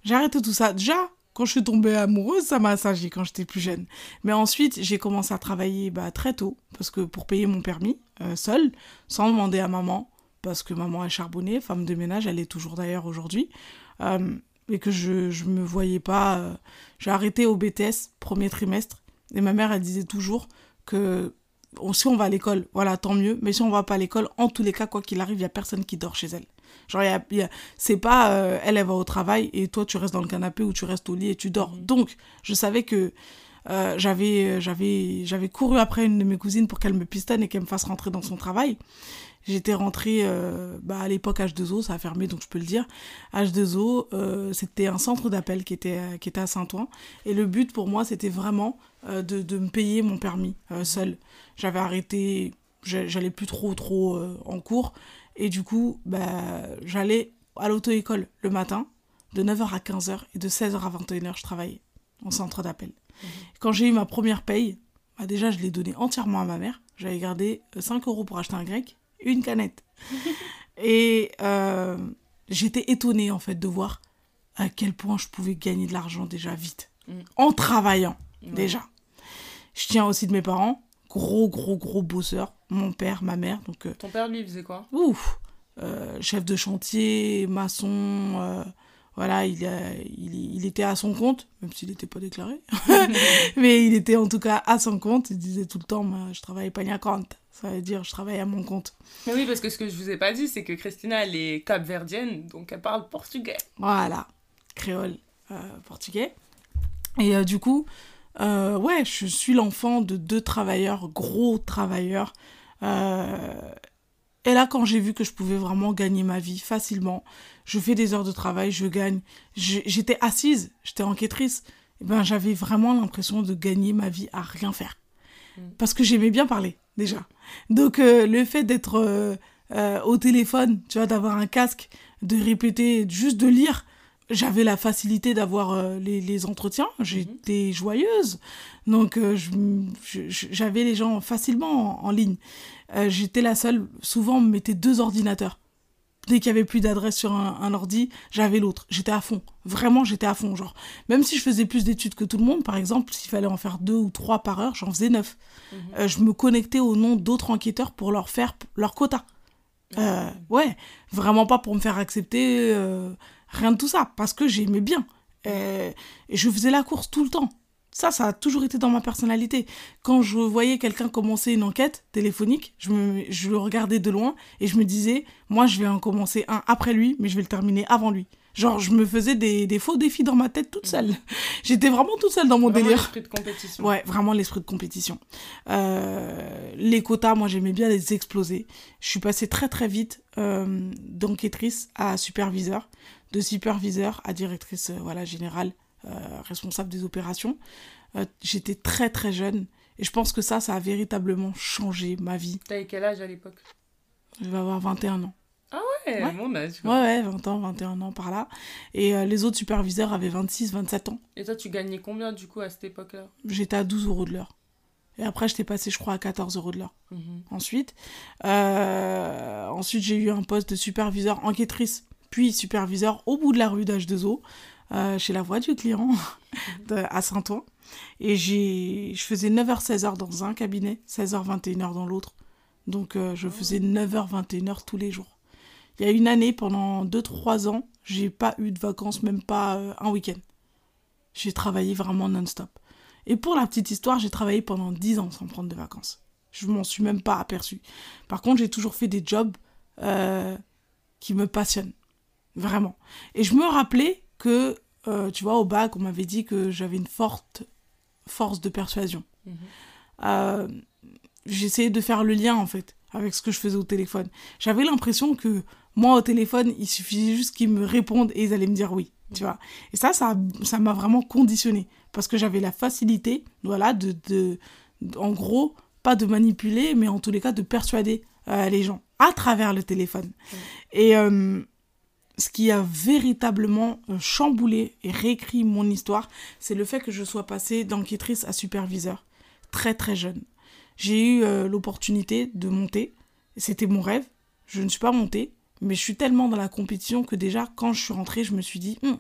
J'ai arrêté tout ça. Déjà, quand je suis tombée amoureuse, ça m'a assagi quand j'étais plus jeune. Mais ensuite, j'ai commencé à travailler bah, très tôt parce que pour payer mon permis, euh, seule, sans demander à maman, parce que maman est charbonnée, femme de ménage, elle est toujours d'ailleurs aujourd'hui. Euh, et que je je me voyais pas euh, j'ai arrêté au BTS premier trimestre et ma mère elle disait toujours que si on va à l'école voilà tant mieux mais si on va pas à l'école en tous les cas quoi qu'il arrive il y a personne qui dort chez elle genre y a, c'est pas euh, elle elle va au travail et toi tu restes dans le canapé ou tu restes au lit et tu dors mhm. donc je savais que euh, j'avais, j'avais, j'avais couru après une de mes cousines pour qu'elle me pistonne et qu'elle me fasse rentrer dans son travail. J'étais rentrée euh, bah, à l'époque H2O, ça a fermé donc je peux le dire. H2O, euh, c'était un centre d'appel qui était, qui était à Saint-Ouen. Et le but pour moi, c'était vraiment euh, de, de, me payer mon permis seul. J'avais arrêté, j'allais plus trop trop en cours. Et du coup, bah, j'allais à l'auto-école le matin, de 9h à 15h, et de 16h à 21h, je travaillais en centre d'appel. Mmh. Quand j'ai eu ma première paye, bah déjà, je l'ai donné entièrement à ma mère. J'avais gardé 5 euros pour acheter un grec une canette. et euh, j'étais étonnée en fait de voir à quel point je pouvais gagner de l'argent déjà vite, mm. en travaillant déjà. Je tiens aussi de mes parents, gros gros gros bosseurs, mon père, ma mère. Donc, euh, Ton père lui faisait quoi? Ouf, euh, chef de chantier, maçon, voilà, il, il, il, était à son compte, même s'il n'était pas déclaré. Mais il était en tout cas à son compte. Il disait tout le temps, je travaille pas à compte. Ça veut dire, je travaille à mon compte. Mais oui, parce que ce que je vous ai pas dit, c'est que Christina, elle est capverdienne, donc elle parle portugais. Voilà, créole euh, portugais. Et euh, du coup, euh, ouais, je suis l'enfant de deux travailleurs, gros travailleurs. Et là, quand j'ai vu que je pouvais vraiment gagner ma vie facilement, je fais des heures de travail, je gagne. J'étais assise, j'étais enquêtrice. Et ben, j'avais vraiment l'impression de gagner ma vie à rien faire. Mm. Parce que j'aimais bien parler déjà. Donc euh, le fait d'être euh, euh, au téléphone, tu vois, d'avoir un casque, de répéter, juste de lire, j'avais la facilité d'avoir les, les, entretiens, j'étais joyeuse, donc j'avais les gens facilement en, ligne. j'étais la seule, souvent on me mettait deux ordinateurs dès qu'il y avait plus d'adresse sur un, ordi, j'avais l'autre. J'étais à fond. Vraiment, j'étais à fond. Genre, même si je faisais plus d'études que tout le monde, par exemple, s'il fallait en faire deux ou trois par heure, j'en faisais neuf. Mhm. Euh, je me connectais au nom d'autres enquêteurs pour leur faire leur quota. Euh, ouais, vraiment pas pour me faire accepter, euh, rien de tout ça, parce que j'aimais bien. et je faisais la course tout le temps. Ça, ça a toujours été dans ma personnalité. Quand je voyais quelqu'un commencer une enquête téléphonique, je, me, je le regardais de loin et je me disais, moi, je vais en commencer un après lui, mais je vais le terminer avant lui. Genre, je me faisais des, des faux défis dans ma tête toute seule. J'étais vraiment toute seule dans mon vraiment délire. l'esprit de compétition. Ouais, vraiment l'esprit de compétition. Euh, les quotas, moi, j'aimais bien les exploser. Je suis passée très, très vite euh, d'enquêtrice à superviseur, de superviseur à directrice euh, voilà, générale euh, responsable des opérations. Euh, j'étais très très jeune et je pense que ça, ça a véritablement changé ma vie. T'avais quel âge à l'époque? Je vais avoir 21 ans. Ah ouais, mon âge. Ouais, ouais, 20 ans, 21 ans par là. Et euh, les autres superviseurs avaient 26, 27 ans. Et toi, tu gagnais combien du coup à cette époque-là? J'étais à 12 euros de l'heure. Et après, j'étais passé, je crois, à 14 euros de l'heure. Mhm. Ensuite, ensuite j'ai eu un poste de superviseur enquêtrice, puis superviseur au bout de la rue d'H2O. Euh, chez la voix du client à Saint-Ouen. Et je faisais 9h-16h dans un cabinet, 16h-21h dans l'autre. Donc euh, je faisais 9h-21h tous les jours. Il y a une année, pendant 2-3 ans, j'ai pas eu de vacances, même pas euh, un week-end. J'ai travaillé vraiment non-stop. Et pour la petite histoire, j'ai travaillé pendant 10 ans sans prendre de vacances. Je m'en suis même pas aperçu. Par contre, j'ai toujours fait des jobs qui me passionnent. Vraiment. Et je me rappelais que, euh, tu vois, au bac, on m'avait dit que j'avais une forte force de persuasion. Mhm. Euh, j'essayais de faire le lien, en fait, avec ce que je faisais au téléphone. J'avais l'impression que moi, au téléphone, il suffisait juste qu'ils me répondent et ils allaient me dire oui, tu vois. Et ça, ça m'a vraiment conditionné parce que j'avais la facilité, voilà, de, de, en gros, pas de manipuler, mais en tous les cas, de persuader euh, les gens à travers le téléphone. Et ce qui a véritablement euh, chamboulé et réécrit mon histoire, c'est le fait que je sois passée d'enquêtrice à superviseur, très très jeune. J'ai eu euh, l'opportunité de monter, c'était mon rêve, je ne suis pas montée, mais je suis tellement dans la compétition que déjà quand je suis rentrée, je me suis dit, hum,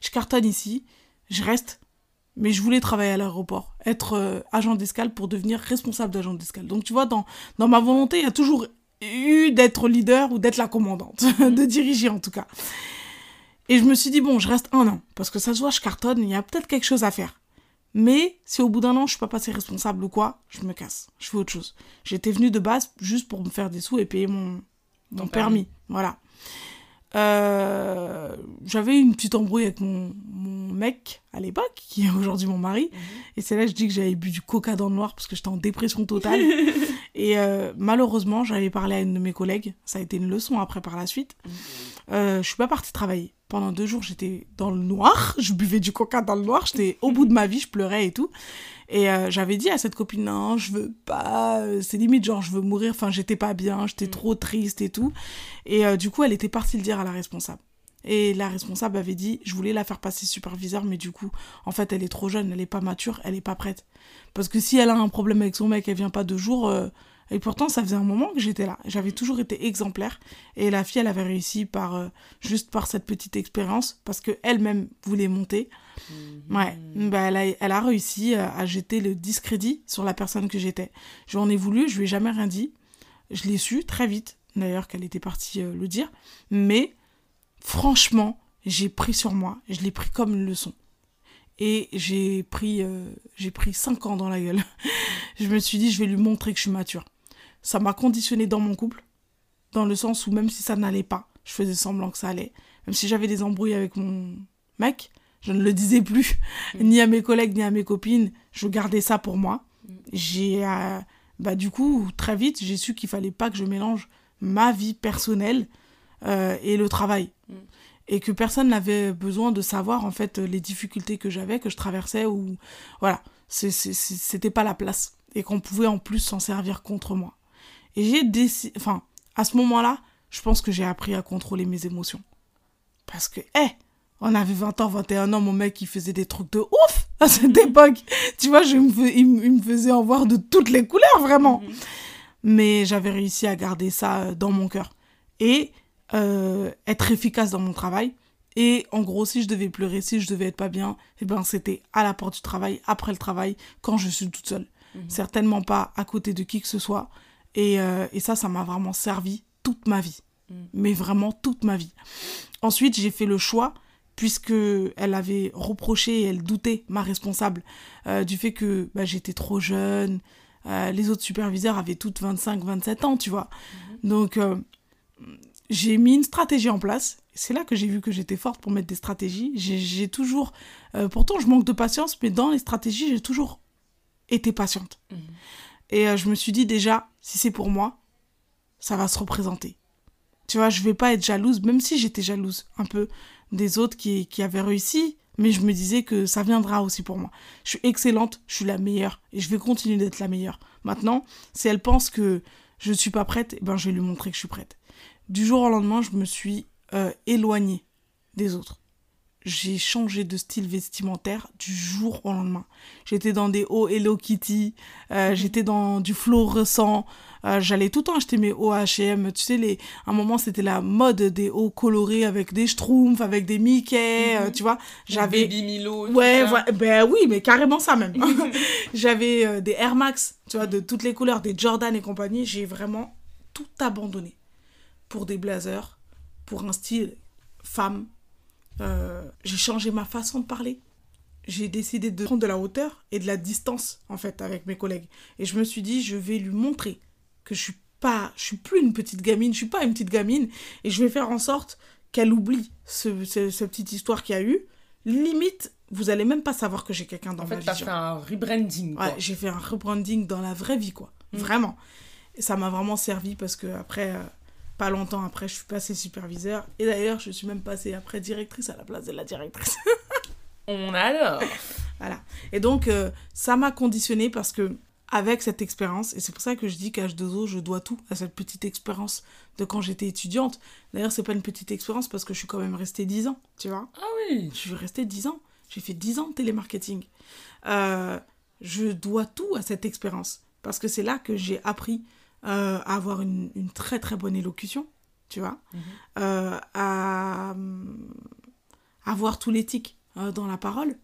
je cartonne ici, je reste, mais je voulais travailler à l'aéroport, être euh, agent d'escale pour devenir responsable d'agent d'escale. Donc tu vois, dans, dans ma volonté, il y a toujours eu d'être leader ou d'être la commandante, mhm. de diriger en tout cas. Et je me suis dit, bon, je reste un an, parce que ça se voit, je cartonne, il y a peut-être quelque chose à faire. Mais si au bout d'un an, je suis pas passé responsable ou quoi, je me casse, je fais autre chose. J'étais venue de base juste pour me faire des sous et payer mon, mon permis. Voilà. Euh, j'avais une petite embrouille avec mon, mon mec à l'époque, qui est aujourd'hui mon mari. Mhm. Et c'est là que je dis que j'avais bu du coca dans le noir parce que j'étais en dépression totale. et euh, malheureusement, j'avais parlé à une de mes collègues. Ça a été une leçon après par la suite. Mhm. Euh, je suis pas partie travailler. Pendant deux jours, j'étais dans le noir. Je buvais du coca dans le noir. J'étais au bout de ma vie, je pleurais et tout. Et euh, j'avais dit à cette copine, non, je veux pas, c'est limite genre je veux mourir, enfin j'étais pas bien, j'étais mm. trop triste et tout. Et euh, du coup, elle était partie le dire à la responsable. Et la responsable avait dit, je voulais la faire passer superviseur, mais du coup, en fait, elle est trop jeune, elle est pas mature, elle est pas prête. Parce que si elle a un problème avec son mec, elle vient pas deux jours, euh, et pourtant, ça faisait un moment que j'étais là. J'avais toujours été exemplaire. Et la fille, elle avait réussi par euh, juste par cette petite expérience, parce qu'elle-même voulait monter. Mhm. Ouais, bah, elle, a, elle a réussi euh, à jeter le discrédit sur la personne que j'étais. J'en ai voulu, je lui ai jamais rien dit. Je l'ai su très vite, d'ailleurs, qu'elle était partie euh, le dire. Mais franchement, j'ai pris sur moi. Je l'ai pris comme une leçon et j'ai pris j'ai pris 5 ans dans la gueule. je me suis dit je vais lui montrer que je suis mature ça m'a conditionné dans mon couple, dans le sens où même si ça n'allait pas, je faisais semblant que ça allait. Même si j'avais des embrouilles avec mon mec, je ne le disais plus, mm. ni à mes collègues, ni à mes copines, je gardais ça pour moi. Mm. J'ai, euh, bah du coup, très vite, j'ai su qu'il fallait pas que je mélange ma vie personnelle euh, et le travail. Mm. Et que personne n'avait besoin de savoir, en fait, les difficultés que j'avais, que je traversais, ou... Voilà, c'était pas la place. Et qu'on pouvait en plus s'en servir contre moi. Et j'ai décidé, enfin, à ce moment-là, je pense que j'ai appris à contrôler mes émotions. Parce que, hé, on avait 20 ans, 21 ans, mon mec, il faisait des trucs de ouf à cette époque. tu vois, je me, il, me faisait en voir de toutes les couleurs, vraiment. Mhm. Mais j'avais réussi à garder ça euh, dans mon cœur. Et euh, être efficace dans mon travail. Et en gros, si je devais pleurer, si je devais être pas bien, eh ben, c'était à la porte du travail, après le travail, quand je suis toute seule. Mhm. Certainement pas à côté de qui que ce soit. Euh, et, ça, ça m'a vraiment servi toute ma vie. Mm. Mais vraiment toute ma vie. Ensuite, j'ai fait le choix, puisque elle avait reproché et elle doutait, ma responsable, euh, du fait que bah, j'étais trop jeune. Euh, les autres superviseurs avaient toutes 25, 27 ans, tu vois. Mm-hmm. Donc, j'ai mis une stratégie en place. C'est là que j'ai vu que j'étais forte pour mettre des stratégies. J'ai toujours... pourtant, je manque de patience, mais dans les stratégies, j'ai toujours été patiente. Mm-hmm. Et euh, je me suis dit déjà, si c'est pour moi, ça va se représenter. Tu vois, je vais pas être jalouse, même si j'étais jalouse un peu des autres qui, qui avaient réussi, mais je me disais que ça viendra aussi pour moi. Je suis excellente, je suis la meilleure et je vais continuer d'être la meilleure. Maintenant, si elle pense que je ne suis pas prête, eh ben je vais lui montrer que je suis prête. Du jour au lendemain, je me suis euh, éloignée des autres j'ai changé de style vestimentaire du jour au lendemain. J'étais dans des hauts Hello Kitty, euh, mhm. j'étais dans du fluorescent, euh, j'allais tout le temps acheter mes hauts H&M. Tu sais, les, à un moment, c'était la mode des hauts colorés avec des schtroumpfs, avec des Mickey, euh, mhm. tu vois. J'avais... Baby Milo. Ouais, ben oui, mais carrément ça même. J'avais des Air Max, tu vois, de toutes les couleurs, des Jordan et compagnie. J'ai vraiment tout abandonné pour des blazers, pour un style femme, euh, j'ai changé ma façon de parler. J'ai décidé de prendre de la hauteur et de la distance, en fait, avec mes collègues. Et je me suis dit, je vais lui montrer que je suis pas, je suis plus une petite gamine, je suis pas une petite gamine, et je vais faire en sorte qu'elle oublie ce, cette petite histoire qu'il y a eu. Limite, vous allez même pas savoir que j'ai quelqu'un dans en fait, ma vie. En fait, fait un rebranding. Ouais, j'ai fait un rebranding dans la vraie vie, quoi. Mm. Vraiment. Et ça m'a vraiment servi parce que après, euh, pas longtemps après, je suis passée superviseur. Et d'ailleurs, je suis même passée après directrice à la place de la directrice. On adore. Voilà. Et donc, euh, ça m'a conditionnée parce que, avec cette expérience, et c'est pour ça que je dis qu'à H2O, je dois tout à cette petite expérience de quand j'étais étudiante. D'ailleurs, c'est pas une petite expérience parce que je suis quand même restée 10 ans, tu vois. Ah oui. Je suis restée 10 ans. J'ai fait 10 ans de télémarketing. Euh, je dois tout à cette expérience parce que c'est là que j'ai appris euh, à avoir une, une, très très bonne élocution, tu vois, mhm. euh, à, avoir tout l'éthique euh, dans la parole,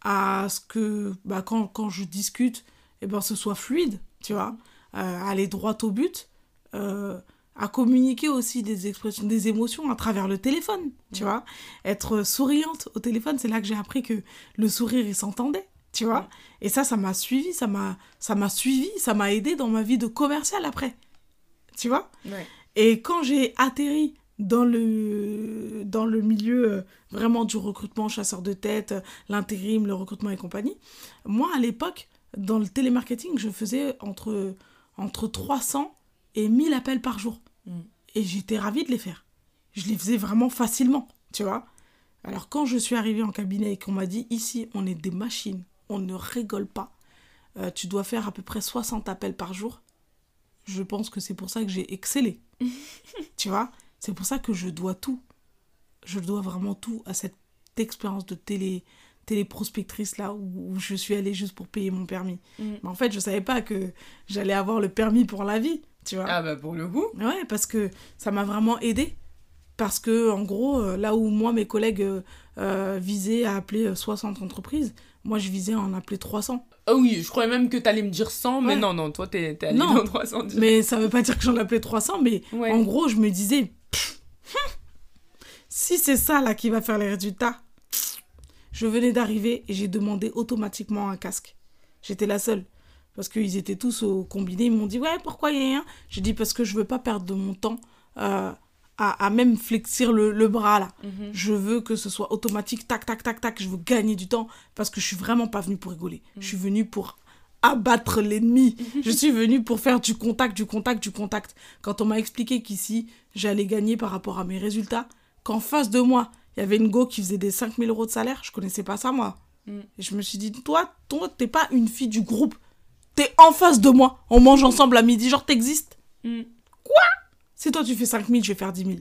à ce que bah, quand, quand je discute, eh ben, ce soit fluide, tu vois, aller droit au but, à communiquer aussi des expressions, des émotions à travers le téléphone, tu mhm. vois, être souriante au téléphone, c'est là que j'ai appris que le sourire, il s'entendait, tu vois. Et ça, ça m'a suivi, ça m'a, ça m'a suivi, ça m'a aidé dans ma vie de commercial après, tu vois. Et quand j'ai atterri dans le, dans le milieu euh, vraiment du recrutement, chasseur de tête, euh, l'intérim, le recrutement et compagnie. Moi, à l'époque, dans le télémarketing, je faisais entre, entre 300 et 1000 appels par jour. Mm. Et j'étais ravie de les faire. Je les faisais vraiment facilement, tu vois. Alors quand je suis arrivée en cabinet et qu'on m'a dit, ici, on est des machines, on ne rigole pas, euh, tu dois faire à peu près 60 appels par jour, je pense que c'est pour ça que j'ai excellé. tu vois? C'est pour ça que je dois tout. Je dois vraiment tout à cette expérience de télé téléprospectrice là où, je suis allée juste pour payer mon permis. Mm. Mais en fait, je savais pas que j'allais avoir le permis pour la vie, tu vois. Ah bah pour le coup. Ouais, parce que ça m'a vraiment aidé. Parce que en gros, euh, là où moi mes collègues euh, visaient à appeler 60 entreprises, moi je visais à en appeler 300. Ah oui, je croyais même que tu allais me dire 100, mais non, non, toi t'es es allé dans 300. Mais ça veut pas dire que j'en appelais 300, mais en gros, je me disais, si c'est ça là qui va faire les résultats, je venais d'arriver et j'ai demandé automatiquement un casque. J'étais la seule. Parce qu'ils étaient tous au combiné. Ils m'ont dit Ouais, pourquoi il y a rien J'ai dit Parce que je veux pas perdre de mon temps euh, à, même flexir le, bras là. Mhm. Je veux que ce soit automatique, tac, tac, tac, tac. Je veux gagner du temps parce que je suis vraiment pas venue pour rigoler. Je suis venue pour abattre l'ennemi. je suis venue pour faire du contact, du contact, du contact. Quand on m'a expliqué qu'ici, j'allais gagner par rapport à mes résultats, qu'en face de moi, il y avait une go qui faisait des 5000 euros de salaire. Je connaissais pas ça, moi. Mm. Et je me suis dit, toi, toi, t'es pas une fille du groupe. T'es en face de moi. On mange ensemble à midi. Genre, t'existes. Mm. Quoi? Si toi, tu fais 5000, je vais faire 10 000.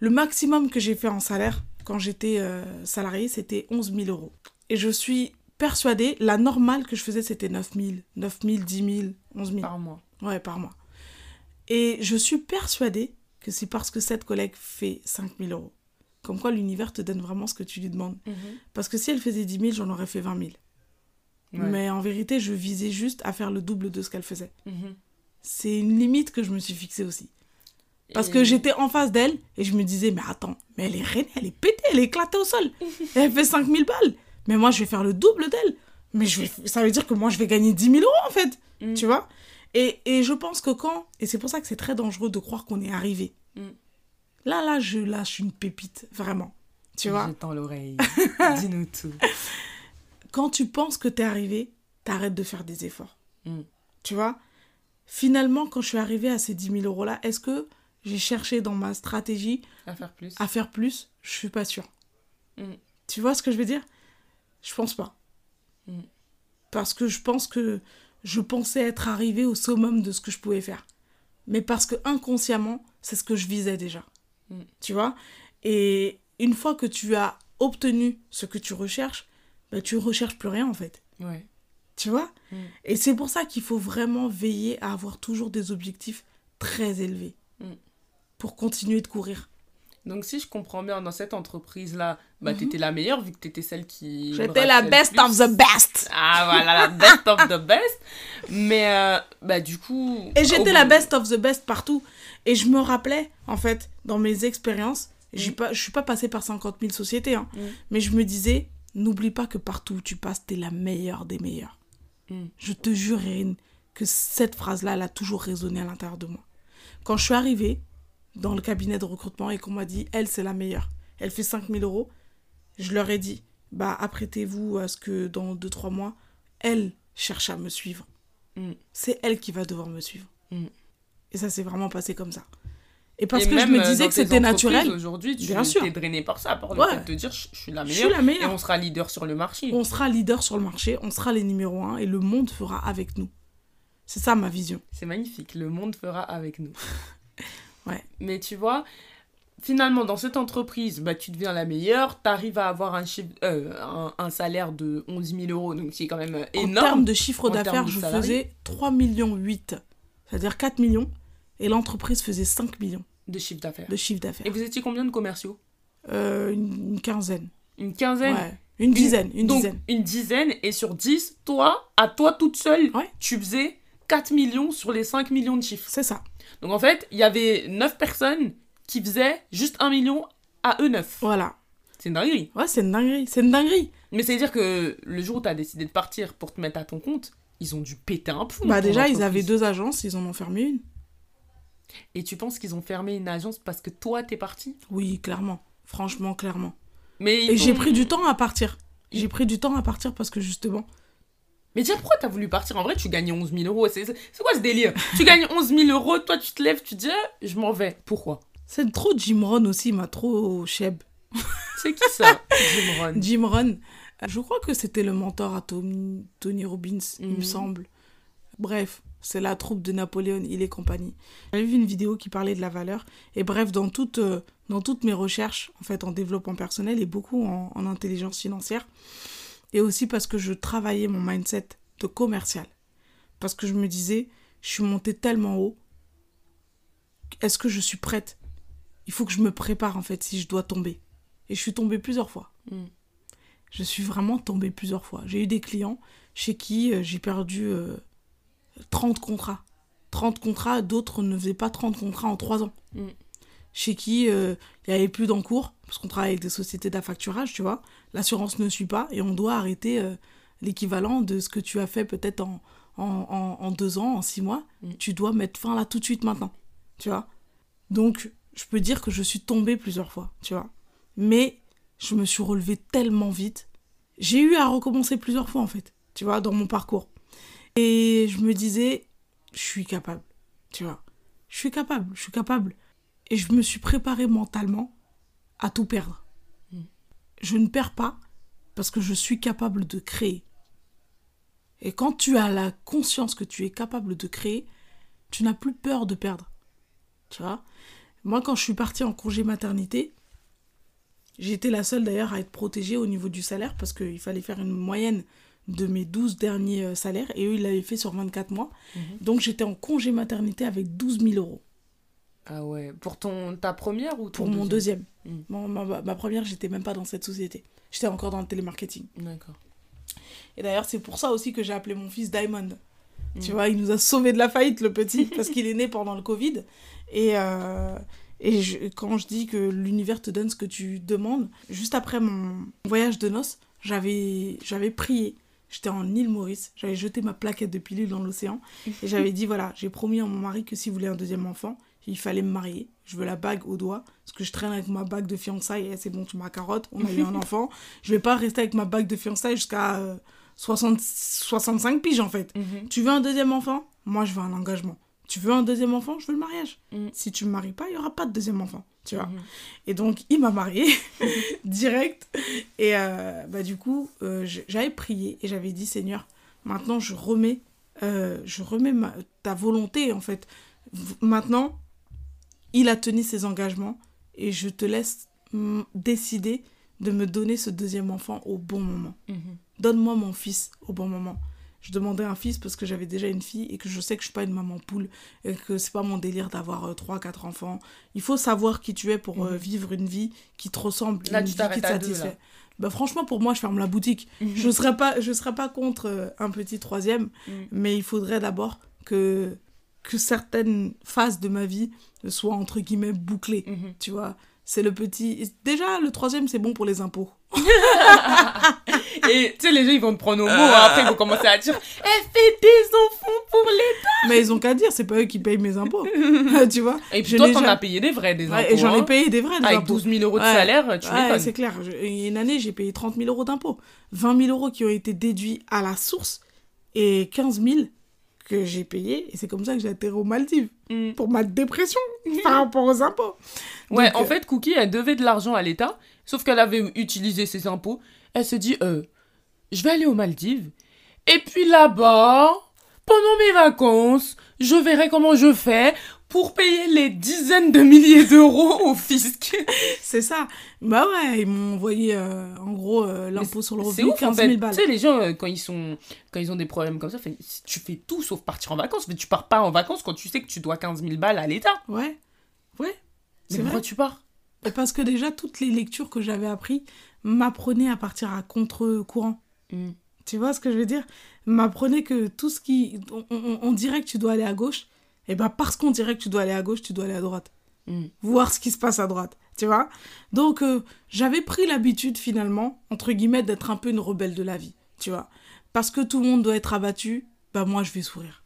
Le maximum que j'ai fait en salaire, quand j'étais euh, salarié, c'était 11 000 euros. Et je suis persuadée, la normale que je faisais, c'était 9 000. 9 000, 10 000, 11 000. Par mois. Ouais, par mois. Et je suis persuadée que c'est parce que cette collègue fait 5 000 euros comme quoi l'univers te donne vraiment ce que tu lui demandes. Mhm. Parce que si elle faisait 10 000, j'en aurais fait 20 000. Mais en vérité, je visais juste à faire le double de ce qu'elle faisait. Mhm. C'est une limite que je me suis fixée aussi. Parce que j'étais en face d'elle et je me disais, mais attends, mais elle est reine, elle est pétée, elle est éclatée au sol. elle fait 5 000 balles. Mais moi, je vais faire le double d'elle. Mais je vais, ça veue dire que moi, je vais gagner 10 000 euros en fait. Mhm. Tu vois? Et, et, je pense que quand, et c'est pour ça que c'est très dangereux de croire qu'on est arrivé. Là, là, je lâche une pépite, vraiment. Tu vois? J'entends l'oreille. Dis-nous tout. Quand tu penses que t'es arrivé, t'arrêtes de faire des efforts. Mm. Tu vois? Finalement, quand je suis arrivée à ces 10 000 euros-là, est-ce que j'ai cherché dans ma stratégie à faire plus À faire plus Je suis pas sûre. Mm. Tu vois ce que je veux dire? Je pense pas. Mm. Parce que je pense que je pensais être arrivée au summum de ce que je pouvais faire. Mais parce que inconsciemment, c'est ce que je visais déjà. Mm. Tu vois? Et une fois que tu as obtenu ce que tu recherches, bah, tu recherches plus rien en fait. Ouais. Tu vois? Et c'est pour ça qu'il faut vraiment veiller à avoir toujours des objectifs très élevés. Pour continuer de courir. Donc, si je comprends bien, dans cette entreprise-là, bah, tu étais la meilleure vu que tu étais celle qui. J'étais la best of the best. Ah, voilà, la best of the best. Mais, euh, bah, du coup. Et j'étais la best of the best partout. Et je me rappelais, en fait, dans mes expériences, je ne pas, je suis pas passée par 50 000 sociétés, hein, mm. mais je me disais, n'oublie pas que partout où tu passes, tu es la meilleure des meilleures. Mm. Je te jure, que cette phrase-là, elle a toujours résonné à l'intérieur de moi. Quand je suis arrivée dans le cabinet de recrutement et qu'on m'a dit, elle, c'est la meilleure, elle fait 5 000 euros, je leur ai dit, bah, apprêtez-vous à ce que dans 2-3 mois, elle cherche à me suivre. Mm. C'est elle qui va devoir me suivre. Et ça s'est vraiment passé comme ça. Et parce que je me disais que c'était naturel. Aujourd'hui, tu es drainé par ça, par le fait de te dire je, suis la meilleure. Je suis la meilleure. Et on sera leader sur le marché. On sera leader sur le marché, on sera les numéros 1 et le monde fera avec nous. C'est ça ma vision. C'est magnifique, le monde fera avec nous. ouais. Mais tu vois, finalement, dans cette entreprise, bah, tu deviens la meilleure, tu arrives à avoir un, chiffre, euh, un, salaire de 11 000 euros, donc c'est quand même énorme. En termes de chiffre d'affaires, je faisais 3 millions 8, c'est-à-dire 4 millions et l'entreprise faisait 5 millions. De chiffre d'affaires. De chiffre d'affaires. Et vous étiez combien de commerciaux? Euh, une, quinzaine. Une quinzaine? Ouais. Une dizaine. Une, donc, dizaine. Une dizaine. Et sur 10, toi, à toi toute seule, tu faisais 4 millions sur les 5 millions de chiffres. C'est ça. Donc en fait, il y avait 9 personnes qui faisaient juste 1 million à eux 9. Voilà. C'est une dinguerie. Ouais, c'est une dinguerie. C'est une dinguerie. Mais c'est-à-dire que le jour où tu as décidé de partir pour te mettre à ton compte, ils ont dû péter un plomb. Bah déjà, ils avaient deux agences, ils en ont fermé une. Et tu penses qu'ils ont fermé une agence parce que toi, t'es parti? Oui, clairement. Franchement, clairement. Mais Et j'ai pris du temps à partir. J'ai pris du temps à partir parce que justement. Mais tiens, pourquoi t'as voulu partir? En vrai, tu gagnais 11 000 euros. C'est quoi ce délire? Tu gagnes 11 000 euros, toi tu te lèves, tu dis, ah, je m'en vais. Pourquoi? C'est trop Jim Ron aussi, il m'a trop cheb. C'est qui ça Jim Ron. Jim Ron. Je crois que c'était le mentor à Tony, Tony Robbins, il me mhm. semble. Bref, c'est la troupe de Napoléon, il est compagnie. J'avais vu une vidéo qui parlait de la valeur. Et bref, dans, toute, euh, dans toutes mes recherches, en fait, en développement personnel et beaucoup en, en intelligence financière, et aussi parce que je travaillais mon mindset de commercial. Parce que je me disais, je suis montée tellement haut. Est-ce que je suis prête? Il faut que je me prépare, en fait, si je dois tomber. Et je suis tombée plusieurs fois. Mm. Je suis vraiment tombée plusieurs fois. J'ai eu des clients chez qui euh, j'ai perdu 30 euh, contrats. 30 contrats, d'autres ne faisaient pas 30 contrats en 3 ans. Mm. Chez qui euh, il n'y avait plus d'encours, parce qu'on travaille avec des sociétés d'affacturage, tu vois. L'assurance ne suit pas et on doit arrêter l'équivalent de ce que tu as fait peut-être en, en, en, deux ans, en six mois. Mm. Tu dois mettre fin là tout de suite maintenant, tu vois. Donc, je peux dire que je suis tombée plusieurs fois, tu vois. Mais je me suis relevée tellement vite. J'ai eu à recommencer plusieurs fois, en fait, tu vois, dans mon parcours. Et je me disais, je suis capable, tu vois. Je suis capable, je suis capable. Et je me suis préparée mentalement à tout perdre. Mm. Je ne perds pas parce que je suis capable de créer. Et quand tu as la conscience que tu es capable de créer, tu n'as plus peur de perdre. Tu vois? Moi, quand je suis partie en congé maternité, J'étais la seule d'ailleurs à être protégée au niveau du salaire parce qu'il fallait faire une moyenne de mes 12 derniers euh, salaires et eux ils l'avaient fait sur 24 mois. Mhm. Donc j'étais en congé maternité avec 12 000 euros. Ah ouais, pour ton, ta première ou Pour mon deuxième. Mhm. ma, ma, première, j'étais même pas dans cette société. J'étais encore dans le télémarketing. D'accord. Et d'ailleurs, c'est pour ça aussi que j'ai appelé mon fils Diamond. Tu mhm. vois, il nous a sauvé de la faillite, le petit, parce qu'il est né pendant le Covid. Et, euh, et quand je dis que l'univers te donne ce que tu demandes, juste après mon voyage de noces, j'avais, j'avais prié. J'étais en île Maurice, j'avais jeté ma plaquette de pilule dans l'océan et j'avais dit voilà, j'ai promis à mon mari que s'il voulait un deuxième enfant, il fallait me marier. Je veux la bague au doigt parce que je traîne avec ma bague de fiançailles et c'est bon, tu m'as carotte, on a eu un enfant. Je vais pas rester avec ma bague de fiançailles jusqu'à 60, euh, 65 piges en fait. Mhm. Tu veux un deuxième enfant? Moi, je veux un engagement tu veux un deuxième enfant, je veux le mariage. Mm. Si tu me maries pas, il y aura pas de deuxième enfant, tu vois. Mm-hmm. Et donc, il m'a marié direct. Et euh, bah, du coup, euh, j'avais prié et j'avais dit, Seigneur, maintenant je remets, je remets ta volonté, en fait. Maintenant, il a tenu ses engagements et je te laisse décider de me donner ce deuxième enfant au bon moment. Mm-hmm. Donne-moi mon fils au bon moment je demandais un fils parce que j'avais déjà une fille et que je sais que je suis pas une maman poule et que c'est pas mon délire d'avoir euh, trois, 3 4 enfants. Il faut savoir qui tu es pour euh, mhm. vivre une vie qui te ressemble, une vie qui te satisfait. bah, franchement, pour moi, je ferme la boutique. Mhm. Je ne serais, pas, je serais pas contre euh, un petit troisième, mhm. mais il faudrait d'abord que, que certaines phases de ma vie soient entre guillemets bouclées. Tu vois, c'est le petit. Déjà, le troisième, c'est bon pour les impôts. Et tu sais, les gens, ils vont te prendre au mot. Hein. Après, ils vont commencer à dire Elle fait des enfants pour l'État. Mais ils ont qu'à dire, c'est pas eux qui payent mes impôts. tu vois Et puis toi, t'en as payé des vrais, des impôts. et j'en ai hein. payé des vrais, des Avec 12 000 euros de salaire, tu ouais, c'est clair. Une année, j'ai payé 30 000 euros d'impôts. 20 000 euros qui ont été déduits à la source et 15 000 que j'ai payé et c'est comme ça que j'ai atterri aux Maldives mm. pour ma dépression par rapport aux impôts. Ouais, en euh, fait, Cookie, elle devait de l'argent à l'État, sauf qu'elle avait utilisé ses impôts. Elle se dit, euh, je vais aller aux Maldives. Et puis là-bas, pendant mes vacances, je verrai comment je fais pour payer les dizaines de milliers d'euros au fisc. c'est ça. Bah ouais, ils m'ont envoyé euh, en gros euh, l'impôt sur le revenu, 15 000 balles. Tu sais, les gens, euh, quand, ils sont, quand ils ont des problèmes comme ça, tu fais tout sauf partir en vacances. Mais tu pars pas en vacances quand tu sais que tu dois 15 000 balles à l'État. Ouais, ouais. Mais pourquoi tu pars? Parce que déjà, toutes les lectures que j'avais apprises m'apprenaient à partir à contre-courant. Mm. Tu vois ce que je veux dire? M'apprenait que tout ce qui. On, dirait que tu dois aller à gauche, et bien parce qu'on dirait que tu dois aller à gauche, tu dois aller à droite. Mm. Voir ce qui se passe à droite. Tu vois Donc, euh, j'avais pris l'habitude finalement, entre guillemets, d'être un peu une rebelle de la vie. Tu vois Parce que tout le monde doit être abattu, bah moi je vais sourire.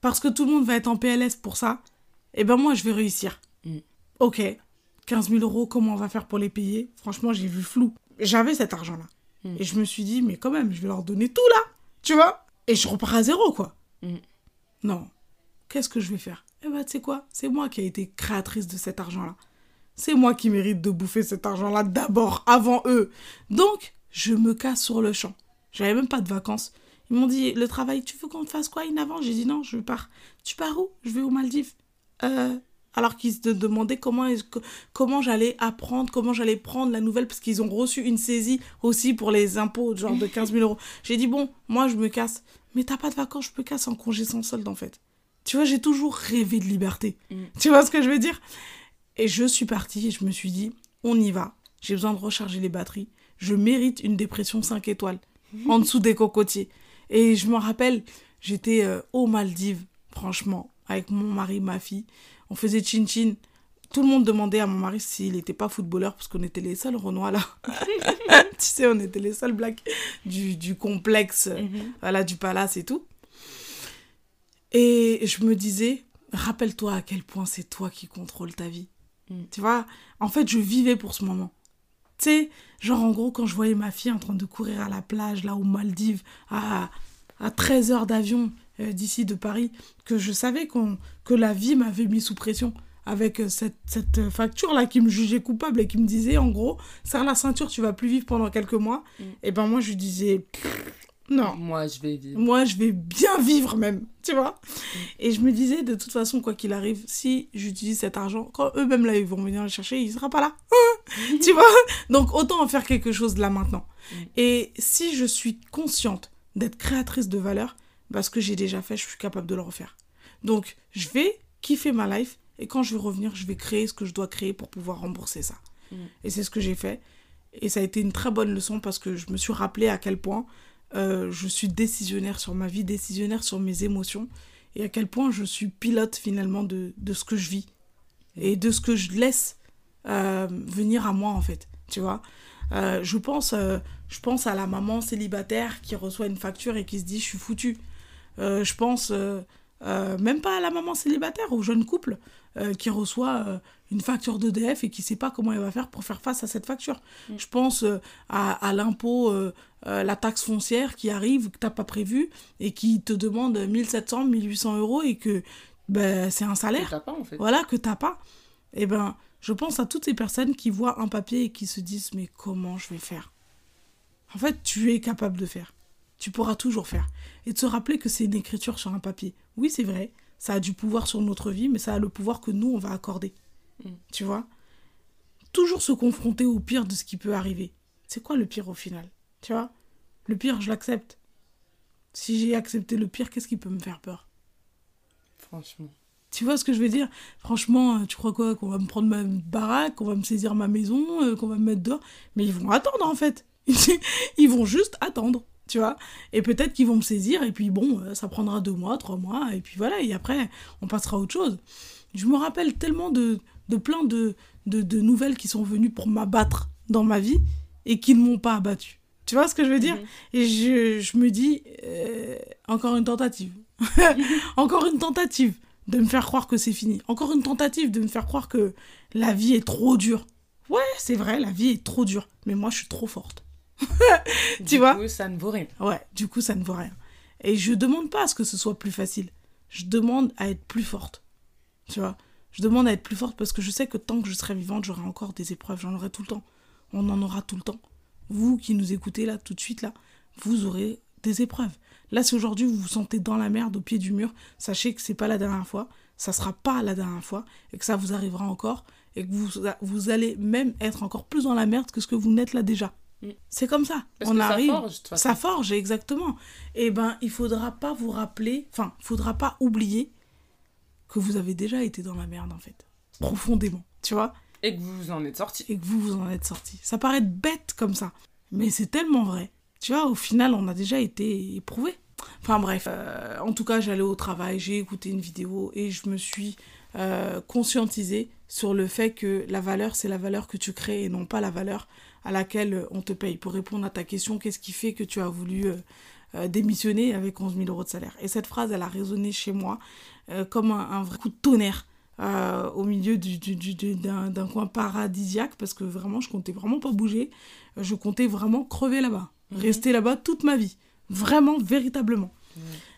Parce que tout le monde va être en PLS pour ça, eh ben moi, je vais réussir. Mm. Ok, 15 000 euros, comment on va faire pour les payer? Franchement, j'ai vu flou. J'avais cet argent-là. Mm. Et je me suis dit, mais quand même, je vais leur donner tout là, tu vois Et je repars à zéro, quoi. Mm. Non. Qu'est-ce que je vais faire? Eh ben, tu sais quoi? C'est moi qui ai été créatrice de cet argent-là. C'est moi qui mérite de bouffer cet argent-là d'abord, avant eux. Donc, je me casse sur le champ. J'avais même pas de vacances. Ils m'ont dit, le travail, tu veux qu'on te fasse quoi une avant J'ai dit non, je pars. Tu pars où? Je vais aux Maldives. Euh, alors qu'ils se demandaient comment, comment j'allais apprendre, comment j'allais prendre la nouvelle, parce qu'ils ont reçu une saisie aussi pour les impôts, genre de 15 000 euros. J'ai dit, bon, moi, je me casse. Mais t'as pas de vacances, je me casse en congé sans solde, en fait. Tu vois, j'ai toujours rêvé de liberté. Mm. Tu vois ce que je veux dire? Et je suis partie et je me suis dit, on y va. J'ai besoin de recharger les batteries. Je mérite une dépression 5 étoiles, en dessous des cocotiers. Et je me rappelle, j'étais euh, aux Maldives, franchement, avec mon mari, ma fille. On faisait chin-chin. Tout le monde demandait à mon mari s'il n'était pas footballeur, parce qu'on était les seuls Renois là. tu sais, on était les seuls blacks du, du complexe, mhm. voilà, du palace et tout. Et je me disais, rappelle-toi à quel point c'est toi qui contrôles ta vie. Mm. Tu vois, en fait, je vivais pour ce moment. Tu sais, genre en gros, quand je voyais ma fille en train de courir à la plage, là aux Maldives, à, à 13 heures d'avion euh, d'ici de Paris, que je savais qu'on que la vie m'avait mis sous pression avec euh, cette, cette facture-là qui me jugeait coupable et qui me disait, en gros, serre la ceinture, tu vas plus vivre pendant quelques mois. Mm. Et ben moi, je disais, non. Moi, je vais vivre. Moi, je vais bien vivre même, tu vois. Mm. Et je me disais, de toute façon, quoi qu'il arrive, si j'utilise cet argent, quand eux-mêmes, là, ils vont venir le chercher, il sera pas là. tu vois Donc, autant en faire quelque chose là maintenant. Mm. Et si je suis consciente d'être créatrice de valeur, parce que j'ai déjà fait, je suis capable de le refaire. Donc, je vais kiffer ma life et quand je vais revenir, je vais créer ce que je dois créer pour pouvoir rembourser ça. Mm. Et c'est ce que j'ai fait. Et ça a été une très bonne leçon parce que je me suis rappelé à quel point euh, je suis décisionnaire sur ma vie, décisionnaire sur mes émotions, et à quel point je suis pilote finalement de, ce que je vis et de ce que je laisse euh, venir à moi en fait, tu vois? Euh, je, pense, je pense à la maman célibataire qui reçoit une facture et qui se dit je suis foutue. je pense même pas à la maman célibataire, au jeune couple qui reçoit une facture d'EDF et qui ne sait pas comment elle va faire pour faire face à cette facture. Mm. Je pense à, à l'impôt euh, la taxe foncière qui arrive, que tu n'as pas prévu, et qui te demande 1700, 1800 euros, et que ben, c'est un salaire. Que pas, en fait. Voilà, que tu n'as pas. Et eh ben, je pense à toutes ces personnes qui voient un papier et qui se disent, mais comment je vais faire? En fait, tu es capable de faire. Tu pourras toujours faire. Et de se rappeler que c'est une écriture sur un papier. Oui, c'est vrai, ça a du pouvoir sur notre vie, mais ça a le pouvoir que nous, on va accorder. Mm. Tu vois? Toujours se confronter au pire de ce qui peut arriver. C'est quoi le pire au final? Tu vois? Le pire, je l'accepte. Si j'ai accepté le pire, qu'est-ce qui peut me faire peur? Franchement. Tu vois ce que je veux dire? Franchement, euh, tu crois quoi? Qu'on va me prendre ma baraque, qu'on va me saisir ma maison, euh, qu'on va me mettre dehors? Mais ils vont attendre en fait. ils vont juste attendre, tu vois Et peut-être qu'ils vont me saisir, et puis bon, euh, ça prendra deux mois, trois mois, et puis voilà, et après, on passera à autre chose. Je me rappelle tellement de, de plein de, de, de nouvelles qui sont venues pour m'abattre dans ma vie et qui ne m'ont pas abattu. Tu vois ce que je veux dire? Mhm. Et je, je, me dis, euh, encore une tentative. encore une tentative de me faire croire que c'est fini. Encore une tentative de me faire croire que la vie est trop dure. Ouais, c'est vrai, la vie est trop dure. Mais moi, je suis trop forte. tu vois Du coup, ça ne vaut rien. Ouais, du coup, ça ne vaut rien. Et je demande pas à ce que ce soit plus facile. Je demande à être plus forte. Tu vois? Je demande à être plus forte parce que je sais que tant que je serai vivante, j'aurai encore des épreuves. J'en aurai tout le temps. On en aura tout le temps vous qui nous écoutez là tout de suite là, vous aurez des épreuves. Là, si aujourd'hui vous vous sentez dans la merde au pied du mur, sachez que c'est pas la dernière fois, ça sera pas la dernière fois et que ça vous arrivera encore et que vous, vous allez même être encore plus dans la merde que ce que vous n'êtes là déjà. Mm. C'est comme ça. On arrive. Ça forge, ça forge, exactement. Et eh ben, il faudra pas vous rappeler, enfin, il faudra pas oublier que vous avez déjà été dans la merde en fait, profondément, tu vois. Et que vous vous en êtes sorti. Et que vous vous en êtes sorti. Ça paraît bête comme ça, mais c'est tellement vrai. Tu vois, au final, on a déjà été éprouvé. Enfin bref, euh, en tout cas, j'allais au travail, j'ai écouté une vidéo et je me suis euh, conscientisée sur le fait que la valeur, c'est la valeur que tu crées et non pas la valeur à laquelle on te paye. Pour répondre à ta question, qu'est-ce qui fait que tu as voulu euh, démissionner avec 11 000 euros de salaire? Et cette phrase, elle a résonné chez moi comme un, un, vrai coup de tonnerre euh, au milieu du, du, du, d'un coin paradisiaque parce que vraiment, je comptais vraiment pas bouger. Je comptais vraiment crever là-bas, mhm. rester là-bas toute ma vie. Vraiment, véritablement.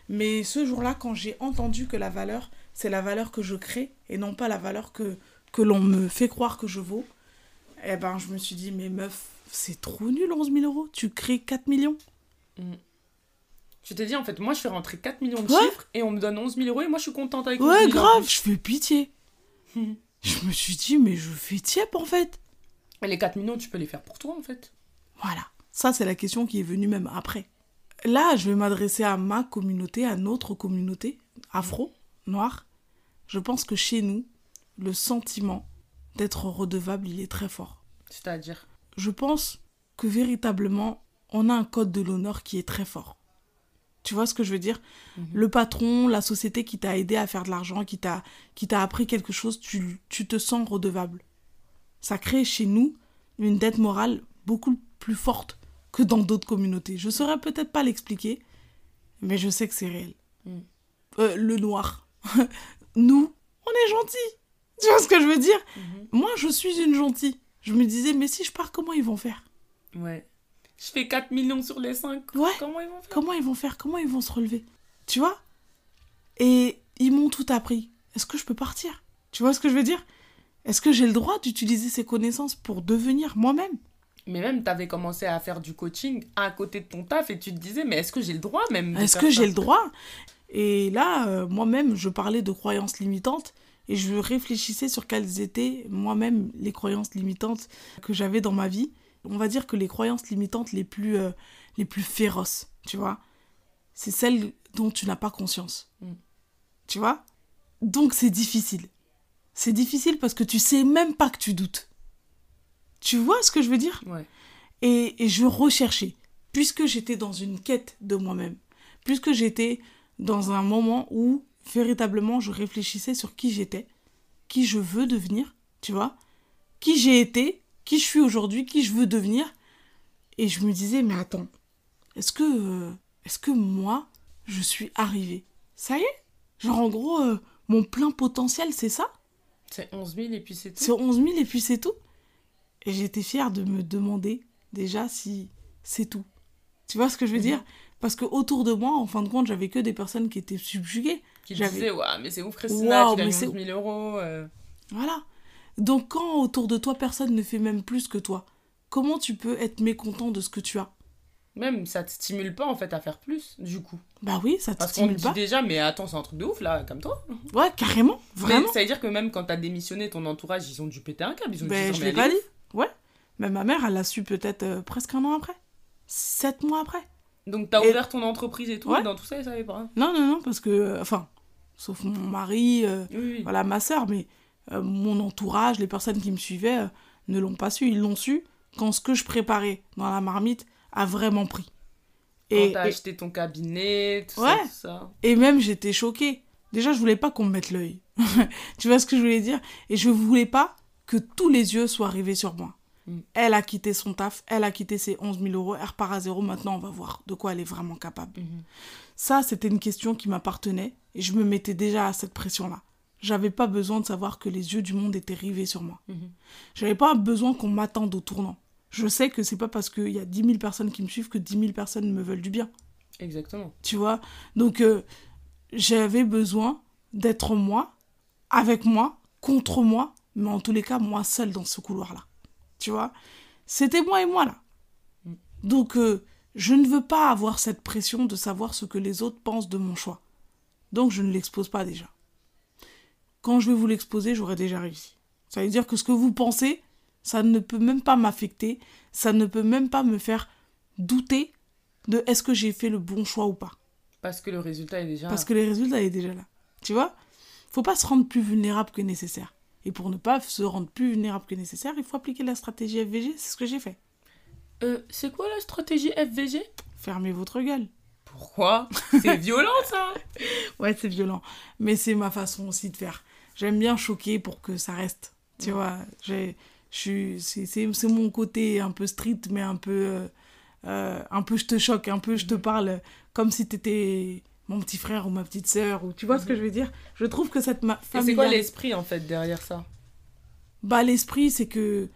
Mais ce jour-là, quand j'ai entendu que la valeur, c'est la valeur que je crée et non pas la valeur que, que l'on me fait croire que je vaux, eh ben, je me suis dit, mais meuf, c'est trop nul, 11 000 euros. Tu crées 4 millions. Mm. Tu t'es dit, en fait, moi, je fais rentrer 4 millions de chiffres et on me donne 11 000 euros et moi, je suis contente avec Ouais, grave, je fais pitié. je me suis dit, mais je fais tiep, en fait. Et les 4 millions, tu peux les faire pour toi, en fait. Voilà. Ça, c'est la question qui est venue même après. Là, je vais m'adresser à ma communauté, à notre communauté, afro, noire. Je pense que chez nous, le sentiment d'être redevable, il est très fort. C'est-à-dire Je pense que véritablement, on a un code de l'honneur qui est très fort. Tu vois ce que je veux dire? Mhm. Le patron, la société qui t'a aidé à faire de l'argent, qui t'a qui t'a appris quelque chose, tu, tu te sens redevable. Ça crée chez nous une dette morale beaucoup plus forte que dans d'autres communautés. Je saurais peut-être pas l'expliquer, mais je sais que c'est réel. Mm. Euh, le noir. nous, on est gentils. Tu vois ce que je veux dire mhm. Moi, je suis une gentille. Je me disais, mais si je pars, comment ils vont faire Ouais. Je fais 4 millions sur les 5. Ouais. Comment ils vont faire Comment ils vont faire Comment ils vont se relever Tu vois Et ils m'ont tout appris. Est-ce que je peux partir Tu vois ce que je veux dire Est-ce que j'ai le droit d'utiliser ces connaissances pour devenir moi-même mais même, tu avais commencé à faire du coaching à côté de ton taf et tu te disais, mais est-ce que j'ai le droit même Est-ce que j'ai le droit Et là, euh, moi-même, je parlais de croyances limitantes et je réfléchissais sur quelles étaient moi-même les croyances limitantes que j'avais dans ma vie. On va dire que les croyances limitantes les plus, euh, les plus féroces, tu vois, c'est celles dont tu n'as pas conscience. Mm. Tu vois? Donc c'est difficile. C'est difficile parce que tu sais même pas que tu doutes. Tu vois ce que je veux dire? Ouais. et, et je recherchais, puisque j'étais dans une quête de moi-même, puisque j'étais dans un moment où véritablement, je réfléchissais sur qui j'étais, qui je veux devenir, tu vois, qui j'ai été, qui je suis aujourd'hui, qui je veux devenir. Et je me disais, mais attends, est-ce que, euh, est-ce que moi, je suis arrivée? Ça y est? Genre, en gros, euh, mon plein potentiel, c'est ça? C'est 11 000 et puis c'est tout. C'est 11 000 et puis c'est tout. Et j'étais fière de me demander déjà si c'est tout. Tu vois ce que je veux mhm. dire? Parce que autour de moi, en fin de compte, j'avais que des personnes qui étaient subjuguées. Qui disaient, mais c'est ouf, Christina, wow, tu gagnes 11 000 euros. Euh. Voilà. Donc quand autour de toi, personne ne fait même plus que toi, comment tu peux être mécontent de ce que tu as? Même, ça te stimule pas, en fait, à faire plus, du coup. Bah oui, ça te Parce stimule qu'on dit déjà, mais attends, c'est un truc de ouf, là, comme toi. Ouais, carrément, vraiment. ça veut dire que même quand t'as démissionné, ton entourage, ils ont dû péter un câble, ils ont ben, dû je l'ai pas dit. Ouais. Mais ma mère, elle l'a su peut-être euh, presque un an après. Sept mois après. Donc t'as ouvert ton entreprise et tout, et dans tout ça, ils savaient pas. Non, non, non, parce que, euh, enfin, sauf mon mari, euh, voilà, ma soeur, mais mon entourage, les personnes qui me suivaient, ne l'ont pas su. Ils l'ont su quand ce que je préparais dans la marmite a vraiment pris. Quand et t'as acheté ton cabinet, tout ça, tout ça. Et même, j'étais choquée. Déjà, je voulais pas qu'on me mette l'œil. tu vois ce que je voulais dire? Et je voulais pas que tous les yeux soient rivés sur moi. Mm. Elle a quitté son taf, elle a quitté ses 11 000 euros, elle repart à zéro. Maintenant, on va voir de quoi elle est vraiment capable. Mm-hmm. Ça, c'était une question qui m'appartenait et je me mettais déjà à cette pression-là. J'avais pas besoin de savoir que les yeux du monde étaient rivés sur moi. Je mm-hmm. J'avais pas besoin qu'on m'attende au tournant. Je sais que c'est pas parce qu'il y a 10 000 personnes qui me suivent que 10 000 personnes me veulent du bien. Exactement. Tu vois? Donc, euh, j'avais besoin d'être moi, avec moi, contre moi, mais en tous les cas, moi seule dans ce couloir-là tu vois. C'était moi et moi là. Donc, euh, je ne veux pas avoir cette pression de savoir ce que les autres pensent de mon choix. Donc, je ne l'expose pas déjà. Quand je vais vous l'exposer, j'aurai déjà réussi. Ça veut dire que ce que vous pensez, ça ne peut même pas m'affecter, ça ne peut même pas me faire douter de est-ce que j'ai fait le bon choix ou pas. Parce que le résultat est déjà là. Parce que le résultat est déjà là. Tu vois? Faut pas se rendre plus vulnérable que nécessaire. Et pour ne pas se rendre plus vulnérable que nécessaire, il faut appliquer la stratégie FVG. C'est ce que j'ai fait. Euh, c'est quoi la stratégie FVG Fermez votre gueule. Pourquoi? C'est violent ça Ouais, c'est violent. Mais c'est ma façon aussi de faire. J'aime bien choquer pour que ça reste. Tu vois, j'ai, c'est mon côté un peu street, mais un peu, euh, euh, un peu je te choque, un peu je te parle comme si t'étais mon petit frère ou ma petite sœur, ou tu vois ce que mhm. je veux dire? Je trouve que cette famille. C'est quoi l'esprit en fait derrière ça? Bah, l'esprit, c'est que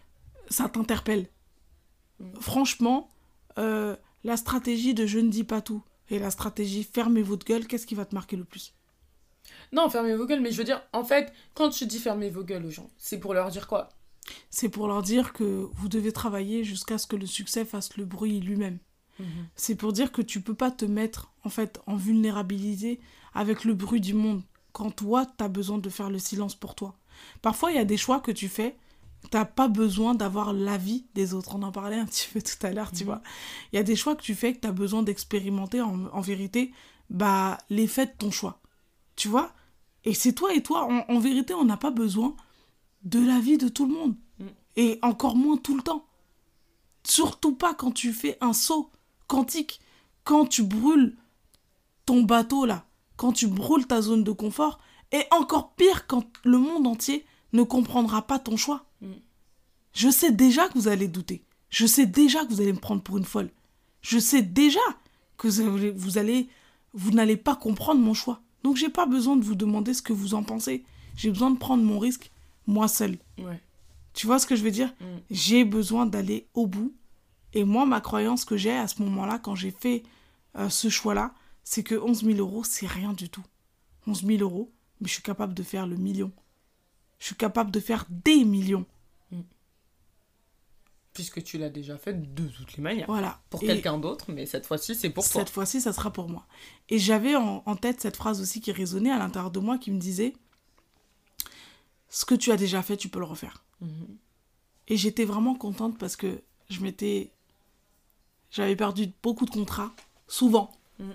ça t'interpelle. Mhm. Franchement, euh, la stratégie de je ne dis pas tout et la stratégie fermez votre gueule, qu'est-ce qui va te marquer le plus? Non, fermez vos gueules, mais je veux dire, en fait, quand tu dis fermez vos gueules aux gens, c'est pour leur dire quoi? C'est pour leur dire que vous devez travailler jusqu'à ce que le succès fasse le bruit lui-même. Mhm. C'est pour dire que tu peux pas te mettre en fait en vulnérabilité avec le bruit du monde quand toi tu as besoin de faire le silence pour toi. Parfois il y a des choix que tu fais, t'as pas besoin d'avoir l'avis des autres. On en parlait un petit peu tout à l'heure, tu mhm. vois. Il y a des choix que tu fais que tu as besoin d'expérimenter en, vérité bah l'effet de ton choix. Tu vois? Et c'est toi et toi en, en vérité, on n'a pas besoin de l'avis de tout le monde. Mm. Et encore moins tout le temps. Surtout pas quand tu fais un saut quantique. Quand tu brûles ton bateau là, quand tu brûles ta zone de confort, et encore pire quand le monde entier ne comprendra pas ton choix. Mm. Je sais déjà que vous allez douter. Je sais déjà que vous allez me prendre pour une folle. Je sais déjà que vous allez, vous n'allez pas comprendre mon choix. Donc j'ai pas besoin de vous demander ce que vous en pensez. J'ai besoin de prendre mon risque moi seul. Tu vois ce que je veux dire? Mm. J'ai besoin d'aller au bout et moi, ma croyance que j'ai à ce moment-là, quand j'ai fait euh, ce choix-là, c'est que 11 000 euros, c'est rien du tout. 11 000 euros, mais je suis capable de faire le million. Je suis capable de faire des millions. Mm. Puisque tu l'as déjà fait de toutes les manières. Voilà. Pour quelqu'un d'autre, mais cette fois-ci, c'est pour toi. Cette fois-ci, ça sera pour moi. Et j'avais en, tête cette phrase aussi qui résonnait à l'intérieur de moi qui me disait Ce que tu as déjà fait, tu peux le refaire. Mm-hmm. Et j'étais vraiment contente parce que je m'étais j'avais perdu beaucoup de contrats, souvent. Mm.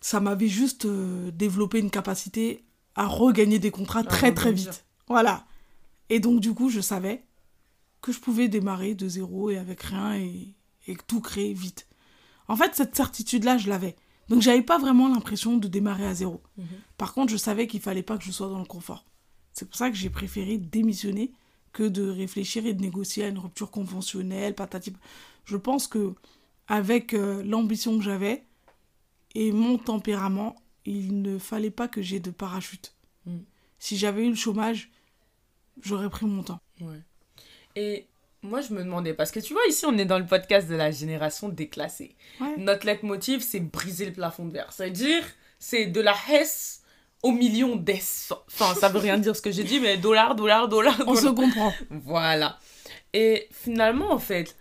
Ça m'avait juste euh, développé une capacité à regagner des contrats très très vite. Voilà. Et donc du coup, je savais que je pouvais démarrer de zéro et avec rien et, et tout créer vite. En fait, cette certitude-là, je l'avais. Donc j'avais pas vraiment l'impression de démarrer à zéro. Mm-hmm. Par contre, je savais qu'il fallait pas que je sois dans le confort. C'est pour ça que j'ai préféré démissionner que de réfléchir et de négocier à une rupture conventionnelle, patati je pense que avec euh, l'ambition que j'avais et mon tempérament, il ne fallait pas que j'ai de parachute. Mm. Si j'avais eu le chômage, j'aurais pris mon temps. Ouais. Et moi, je me demandais, parce que tu vois, ici, on est dans le podcast de la génération déclassée. Notre leitmotiv, c'est briser le plafond de verre. C'est-à-dire, c'est de la Hesse au million d'ess. Enfin, ça veut rien dire ce que j'ai dit, mais dollar, dollar, dollar. On se comprend. Voilà. Et finalement, en fait,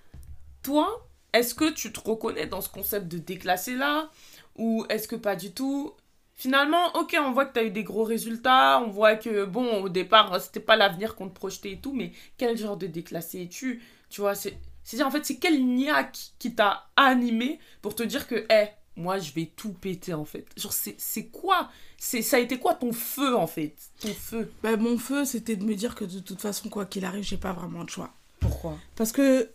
toi, est-ce que tu te reconnais dans ce concept de déclassé là? Ou est-ce que pas du tout? Finalement, ok, on voit que tu as eu des gros résultats, on voit que, bon, au départ, c'était pas l'avenir qu'on te projetait et tout, mais quel genre de déclassé es-tu? Tu vois, c'est. C'est-à-dire, en fait, c'est quel niaque qui t'a animé pour te dire que, hé, moi, je vais tout péter, en fait? Genre, c'est quoi? C'est Ça a été quoi ton feu, en fait? Ton feu bah, Mon feu, c'était de me dire que de toute façon, quoi qu'il arrive, j'ai pas vraiment de choix. Pourquoi? Parce que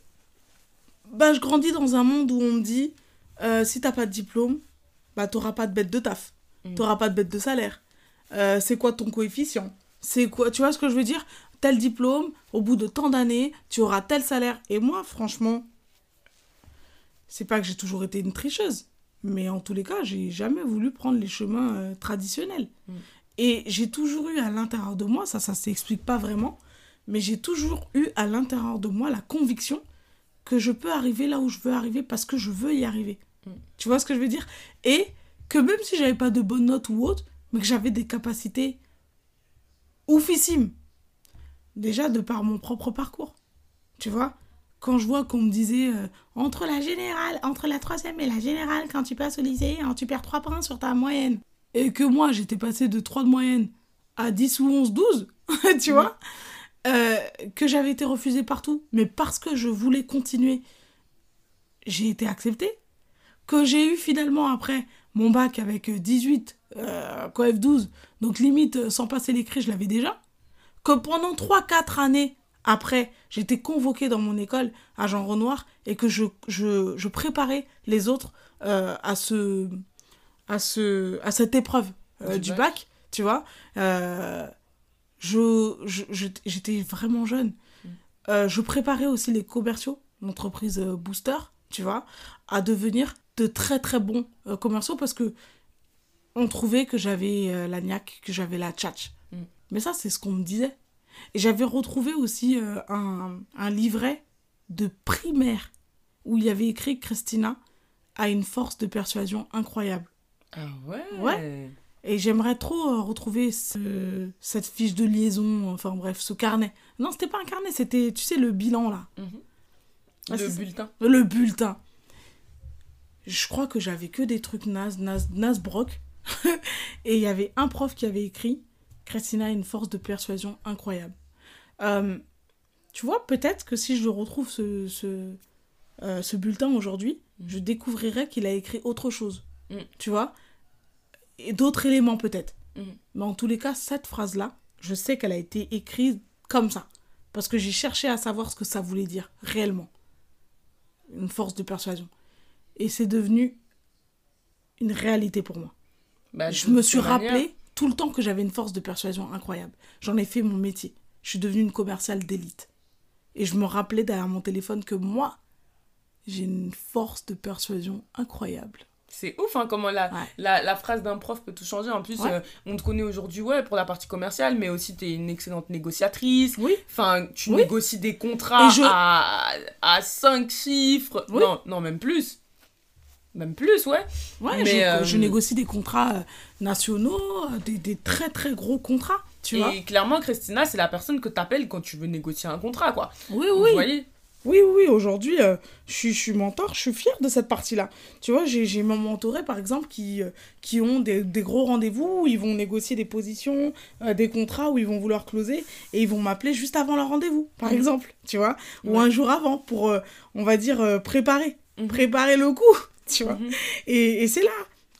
bah, je grandis dans un monde où on me dit euh, si t'as pas de diplôme, bah t'auras pas de bête de taf, tu mm. t'auras pas de bête de salaire. Euh, c'est quoi ton coefficient? C'est quoi Tu vois ce que je veux dire? Tel diplôme, au bout de tant d'années, tu auras tel salaire. Et moi, franchement, c'est pas que j'ai toujours été une tricheuse, mais en tous les cas, j'ai jamais voulu prendre les chemins euh, traditionnels. Mm. Et j'ai toujours eu à l'intérieur de moi, ça, ça s'explique pas vraiment, mais j'ai toujours eu à l'intérieur de moi la conviction que je peux arriver là où je veux arriver parce que je veux y arriver. Mm. Tu vois ce que je veux dire? Et que même si j'avais pas de bonnes notes ou autre, mais que j'avais des capacités oufissimes. Déjà de par mon propre parcours. Tu vois? Quand je vois qu'on me disait euh, entre la générale, entre la troisième et la générale, quand tu passes au lycée, hein, tu perds 3 points sur ta moyenne. Et que moi, j'étais passé de 3 de moyenne à 10 ou 11, 12, tu vois? Euh, que j'avais été refusée partout, mais parce que je voulais continuer, j'ai été acceptée. Que j'ai eu finalement après mon bac avec 18, euh, coef 12, donc limite euh, sans passer l'écrit, je l'avais déjà. Que pendant 3-4 années après, j'étais convoquée dans mon école à Jean Renoir et que je, je, je préparais les autres euh, à, ce, à, ce, à cette épreuve du, bac. bac. tu vois je, j'étais vraiment jeune. Mm. Euh, je préparais aussi les commerciaux, l'entreprise euh, Booster, tu vois, à devenir de très très bons euh, commerciaux parce que on trouvait que j'avais euh, la niaque, que j'avais la tchatch. Mm. Mais ça, c'est ce qu'on me disait. Et j'avais retrouvé aussi un, un, livret de primaire où il y avait écrit Christina a une force de persuasion incroyable. Ah ouais? Ouais. Et j'aimerais trop euh, retrouver ce, cette fiche de liaison, enfin bref, ce carnet. Non, c'était pas un carnet, c'était, tu sais, le bilan là. Mhm. le bulletin. Le bulletin. Je crois que j'avais que des trucs naze, naze, broc. et il y avait un prof qui avait écrit Christina a une force de persuasion incroyable. Euh, tu vois, peut-être que si je retrouve ce, ce, euh, ce bulletin aujourd'hui, mhm. je découvrirais qu'il a écrit autre chose. Mm. Tu vois? Et d'autres éléments peut-être. Mm. Mais en tous les cas, cette phrase-là, je sais qu'elle a été écrite comme ça. Parce que j'ai cherché à savoir ce que ça voulait dire réellement. Une force de persuasion. Et c'est devenu une réalité pour moi. Bah, je me suis rappelé tout le temps que j'avais une force de persuasion incroyable. J'en ai fait mon métier. Je suis devenue une commerciale d'élite. Et je me rappelais derrière mon téléphone que moi, j'ai une force de persuasion incroyable. C'est ouf hein, comment la, la, phrase d'un prof peut tout changer. En plus, euh, on te connaît aujourd'hui ouais, pour la partie commerciale, mais aussi tu es une excellente négociatrice. Oui. Enfin, tu négocies des contrats à, à 5 chiffres. Non, non, même plus. Même plus, ouais. Ouais, mais, je, euh, négocie des contrats euh, nationaux, des, des, très très gros contrats. Tu et clairement, Christina, c'est la personne que tu appelles quand tu veux négocier un contrat, quoi. Oui, oui. Vous voyez oui, oui, aujourd'hui, euh, je, suis mentor, je suis fière de cette partie-là. Tu vois, j'ai mes mentorés, par exemple, qui, euh, qui ont des, gros rendez-vous, où ils vont négocier des positions, euh, des contrats, où ils vont vouloir closer, et ils vont m'appeler juste avant leur rendez-vous, par mhm. exemple, tu vois, ou un jour avant, pour, on va dire, préparer, mhm. préparer le coup, tu vois. Mhm. Et, et c'est là,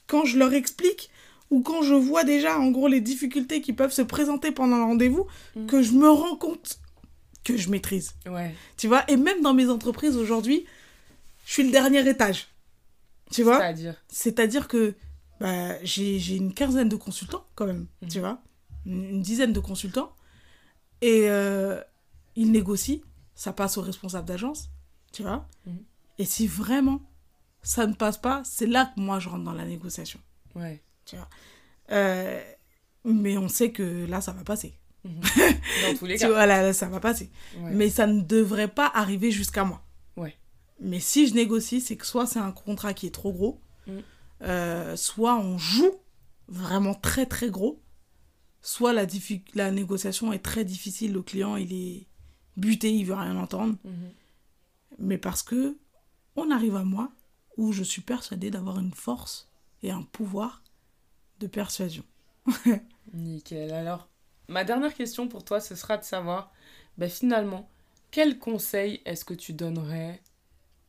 quand je leur explique, ou quand je vois déjà, en gros, les difficultés qui peuvent se présenter pendant le rendez-vous, que je me rends compte que je maîtrise. Ouais. Tu vois, et même dans mes entreprises aujourd'hui, je suis le dernier étage. Tu vois? C'est-à-dire? C'est-à-dire que bah, j'ai une quinzaine de consultants quand même, mhm. tu vois? Une, dizaine de consultants. Et euh, ils négocient, ça passe au responsable d'agence, tu vois? Mhm. Et si vraiment ça ne passe pas, c'est là que moi je rentre dans la négociation. Ouais. Tu vois? Euh, mais on sait que là, ça va passer. Mhm. Dans tous les cas. Tu vois, là, ça va passer. Mais ça ne devrait pas arriver jusqu'à moi. Ouais. Mais si je négocie, c'est que soit c'est un contrat qui est trop gros, mm. euh, soit on joue vraiment très très gros, soit la, la négociation est très difficile, le client il est buté, il veut rien entendre. Mhm. Mais parce que on arrive à moi où je suis persuadée d'avoir une force et un pouvoir de persuasion. Nickel. Alors, ma dernière question pour toi, ce sera de savoir, ben finalement, quel conseil est-ce que tu donnerais,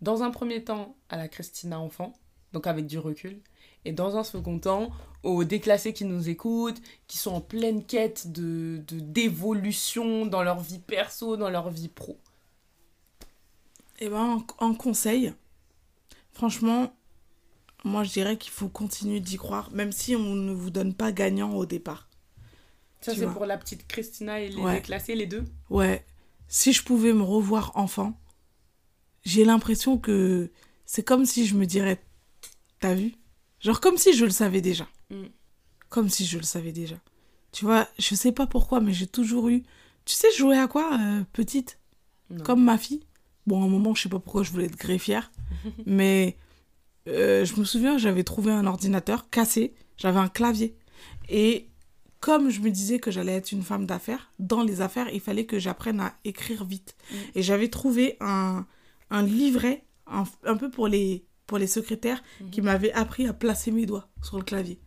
dans un premier temps, à la Christina enfant, donc avec du recul, et dans un second temps, aux déclassés qui nous écoutent, qui sont en pleine quête de d'évolution dans leur vie perso, dans leur vie pro? Eh ben, en conseil, franchement, moi je dirais qu'il faut continuer d'y croire, même si on ne vous donne pas gagnant au départ. Ça, c'est pour la petite Christina et les déclassés, les deux Ouais. Si je pouvais me revoir enfant, j'ai l'impression que c'est comme si je me dirais T'as vu? Genre comme si je le savais déjà. Mm. Comme si je le savais déjà. Tu vois, je sais pas pourquoi, mais j'ai toujours eu. Tu sais, jouer à quoi, euh, petite? Comme ma fille. Bon, à un moment, je sais pas pourquoi je voulais être greffière, mais euh, je me souviens, j'avais trouvé un ordinateur cassé, j'avais un clavier. Et comme je me disais que j'allais être une femme d'affaires, dans les affaires, il fallait que j'apprenne à écrire vite. Mm. Et j'avais trouvé un, un livret, un, un, peu pour les, pour les secrétaires, mm. qui m'avait appris à placer mes doigts sur le clavier.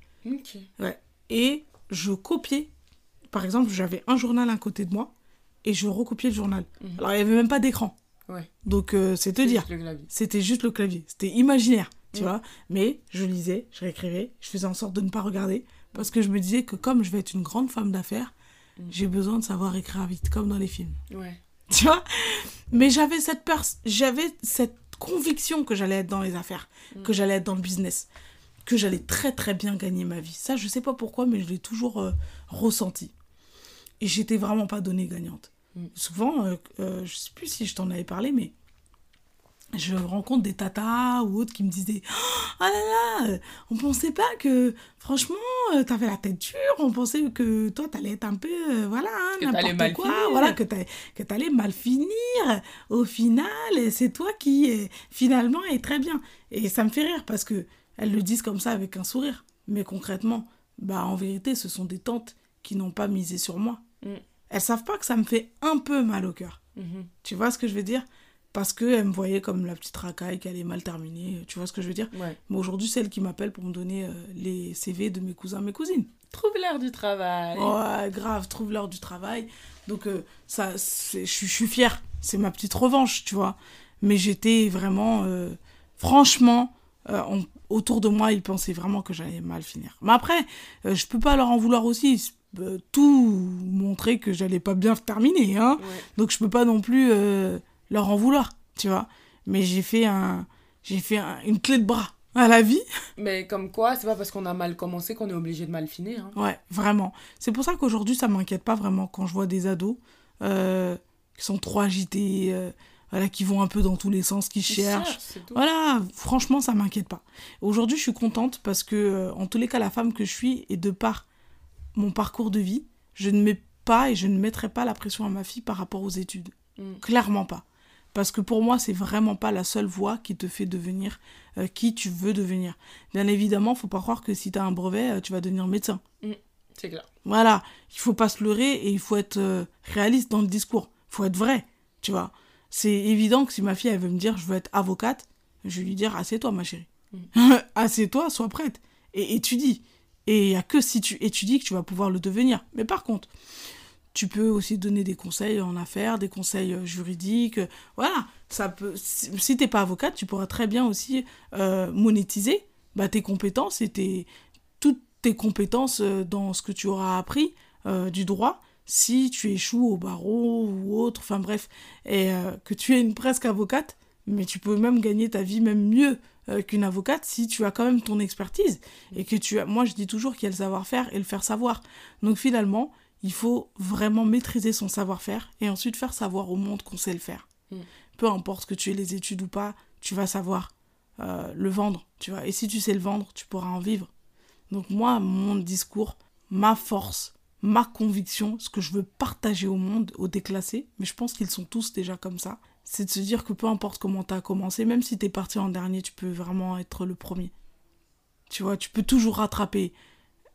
Ouais. Et je copiais. Par exemple, j'avais un journal à côté de moi et je recopiais le journal. Mm-hmm. Alors, il n'y avait même pas d'écran. Ouais. Donc, euh, c'est te dire. C'était juste le clavier. C'était imaginaire, tu mm. vois. Mais je lisais, je réécrivais, je faisais en sorte de ne pas regarder. Parce que je me disais que comme je vais être une grande femme d'affaires, mm. j'ai besoin de savoir écrire vite, comme dans les films. Ouais. Tu vois? Mais j'avais cette, j'avais cette conviction que j'allais être dans les affaires, mm. que j'allais être dans le business, que j'allais très très bien gagner ma vie. Ça, je sais pas pourquoi, mais je l'ai toujours euh, ressenti. Et j'étais vraiment pas donnée gagnante. Mm. Souvent, euh, euh, je sais plus si je t'en avais parlé, mais je rencontre des tatas ou autres qui me disaient Ah là là, on pensait pas que, franchement, euh, t'avais la tête dure, on pensait que toi, t'allais être un peu, euh, voilà, hein, n'importe quoi, voilà, que t'allais mal finir. Au final, c'est toi qui, finalement, est très bien. Et ça me fait rire parce que elles le disent comme ça avec un sourire. Mais concrètement, bah en vérité, ce sont des tantes qui n'ont pas misé sur moi. Mm. Elles savent pas que ça me fait un peu mal au cœur. Mm-hmm. Tu vois ce que je veux dire? Parce qu'elle me voyait comme la petite racaille qui allait mal terminer, tu vois ce que je veux dire? Mais aujourd'hui, c'est elle qui m'appelle pour me donner euh, les CV de mes cousins, mes cousines. Trouve l'heure du travail. Ouais, grave, trouve l'heure du travail. Donc, euh, ça, je suis fière. C'est ma petite revanche, tu vois. Mais j'étais vraiment. Euh, franchement, autour de moi, ils pensaient vraiment que j'allais mal finir. Mais après, je peux pas leur en vouloir aussi. tout montrer que j'allais pas bien terminer. Hein Donc, je peux pas non plus leur en vouloir, tu vois. Mais j'ai fait un j'ai fait une clé de bras à la vie. Mais comme quoi, c'est pas parce qu'on a mal commencé qu'on est obligé de mal finir. Hein. Ouais, vraiment. C'est pour ça qu'aujourd'hui, ça m'inquiète pas vraiment quand je vois des ados euh, qui sont trop agités, euh, voilà, qui vont un peu dans tous les sens, qui cherchent. voilà, franchement, ça m'inquiète pas. Aujourd'hui, je suis contente parce que, euh, en tous les cas, la femme que je suis, et de par mon parcours de vie, je ne mets pas et je ne mettrai pas la pression à ma fille par rapport aux études. Mm. Clairement pas. Parce que pour moi, c'est vraiment pas la seule voie qui te fait devenir euh, qui tu veux devenir. Bien évidemment, faut pas croire que si tu as un brevet, euh, tu vas devenir médecin. Mm, c'est clair. Voilà, il faut pas se leurrer et il faut être euh, réaliste dans le discours. Il faut être vrai, tu vois. C'est évident que si ma fille, elle veut me dire je veux être avocate, je vais lui dire assieds-toi, ma chérie. Mm. assieds-toi, sois prête et étudie. Et il n'y a que si tu étudies que tu vas pouvoir le devenir. Mais par contre, tu peux aussi donner des conseils en affaires, des conseils euh, juridiques. Euh, voilà, ça peut. Si t'es pas avocate, tu pourras très bien aussi euh, monétiser bah, tes compétences et tes, toutes tes compétences dans ce que tu auras appris du droit si tu échoues au barreau ou autre, enfin bref, et que tu es une presque avocate, mais tu peux même gagner ta vie même mieux qu'une avocate si tu as quand même ton expertise et que tu as, moi je dis toujours qu'il y a le savoir-faire et le faire savoir. Donc finalement, il faut vraiment maîtriser son savoir-faire et ensuite faire savoir au monde qu'on sait le faire. Mm. Peu importe que tu aies les études ou pas, tu vas savoir euh, le vendre, tu vois. Et si tu sais le vendre, tu pourras en vivre. Donc moi, mon discours, ma force, ma conviction, ce que je veux partager au monde, aux déclassés, mais je pense qu'ils sont tous déjà comme ça, c'est de se dire que peu importe comment tu as commencé, même si tu es parti en dernier, tu peux vraiment être le premier. Tu vois, tu peux toujours rattraper.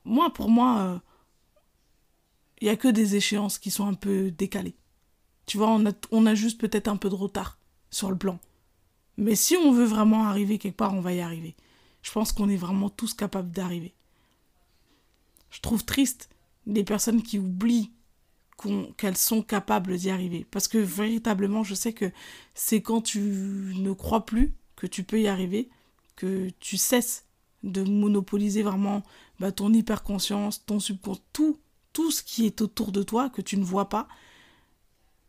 Moi, pour moi, euh, il n'y a que des échéances qui sont un peu décalées. Tu vois, on a, on a juste peut-être un peu de retard sur le plan. Mais si on veut vraiment arriver quelque part, on va y arriver. Je pense qu'on est vraiment tous capables d'arriver. Je trouve triste les personnes qui oublient qu'elles sont capables d'y arriver. Parce que véritablement, je sais que c'est quand tu ne crois plus que tu peux y arriver, que tu cesses de monopoliser vraiment bah, ton hyperconscience, ton subconscient, tout tout ce qui est autour de toi que tu ne vois pas,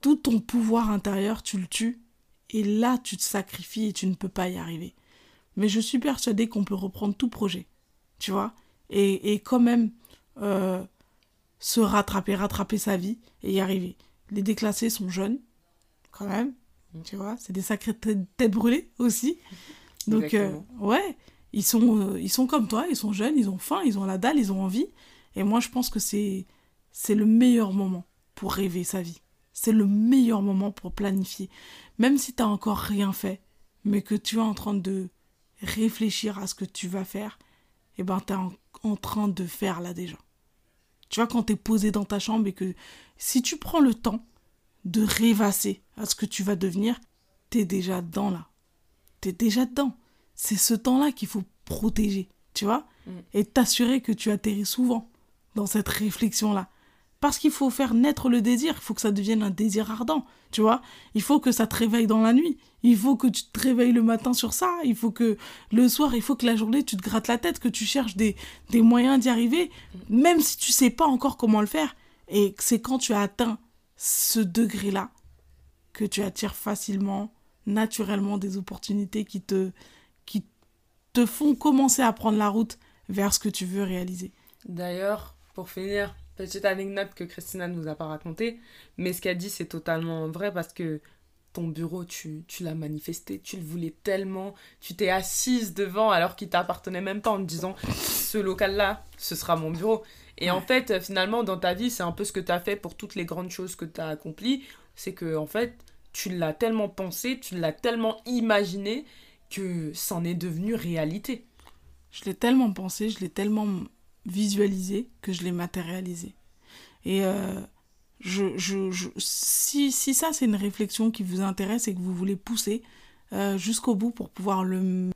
tout ton pouvoir intérieur, tu le tues, et là tu te sacrifies et tu ne peux pas y arriver. Mais je suis persuadée qu'on peut reprendre tout projet, tu vois, et, et quand même euh, se rattraper, rattraper sa vie et y arriver. Les déclassés sont jeunes, quand même, tu vois, c'est des sacrées têtes brûlées aussi. Donc, euh, ouais, ils sont, euh, ils sont comme toi, ils sont jeunes, ils ont faim, ils ont la dalle, ils ont envie. Et moi, je pense que c'est c'est le meilleur moment pour rêver sa vie. C'est le meilleur moment pour planifier. Même si tu n'as encore rien fait, mais que tu es en train de réfléchir à ce que tu vas faire, eh ben tu es en, train de faire là déjà. Tu vois, quand tu es posé dans ta chambre et que si tu prends le temps de rêvasser à ce que tu vas devenir, tu es déjà dedans là. Tu es déjà dedans. C'est ce temps-là qu'il faut protéger, tu vois, mm. et t'assurer que tu atterris souvent dans cette réflexion-là. Parce qu'il faut faire naître le désir, il faut que ça devienne un désir ardent, tu vois. Il faut que ça te réveille dans la nuit, il faut que tu te réveilles le matin sur ça, il faut que le soir, il faut que la journée, tu te grattes la tête, que tu cherches des, des moyens d'y arriver, même si tu sais pas encore comment le faire. Et c'est quand tu as atteint ce degré-là que tu attires facilement, naturellement des opportunités qui te, qui te font commencer à prendre la route vers ce que tu veux réaliser. D'ailleurs, pour finir, petite anecdote que Christina ne nous a pas racontée, mais ce qu'elle dit c'est totalement vrai parce que ton bureau, tu, tu l'as manifesté, tu le voulais tellement, tu t'es assise devant alors qu'il t'appartenait même pas en te disant ce local-là, ce sera mon bureau. Et en fait, finalement, dans ta vie, c'est un peu ce que tu as fait pour toutes les grandes choses que tu as accomplies. C'est que, en fait, tu l'as tellement pensé, tu l'as tellement imaginé que c'en est devenu réalité. Je l'ai tellement pensé, je l'ai tellement visualisé que je l'ai matérialisé. Et euh, je, je, je, si, si ça, c'est une réflexion qui vous intéresse et que vous voulez pousser euh, jusqu'au bout pour pouvoir le,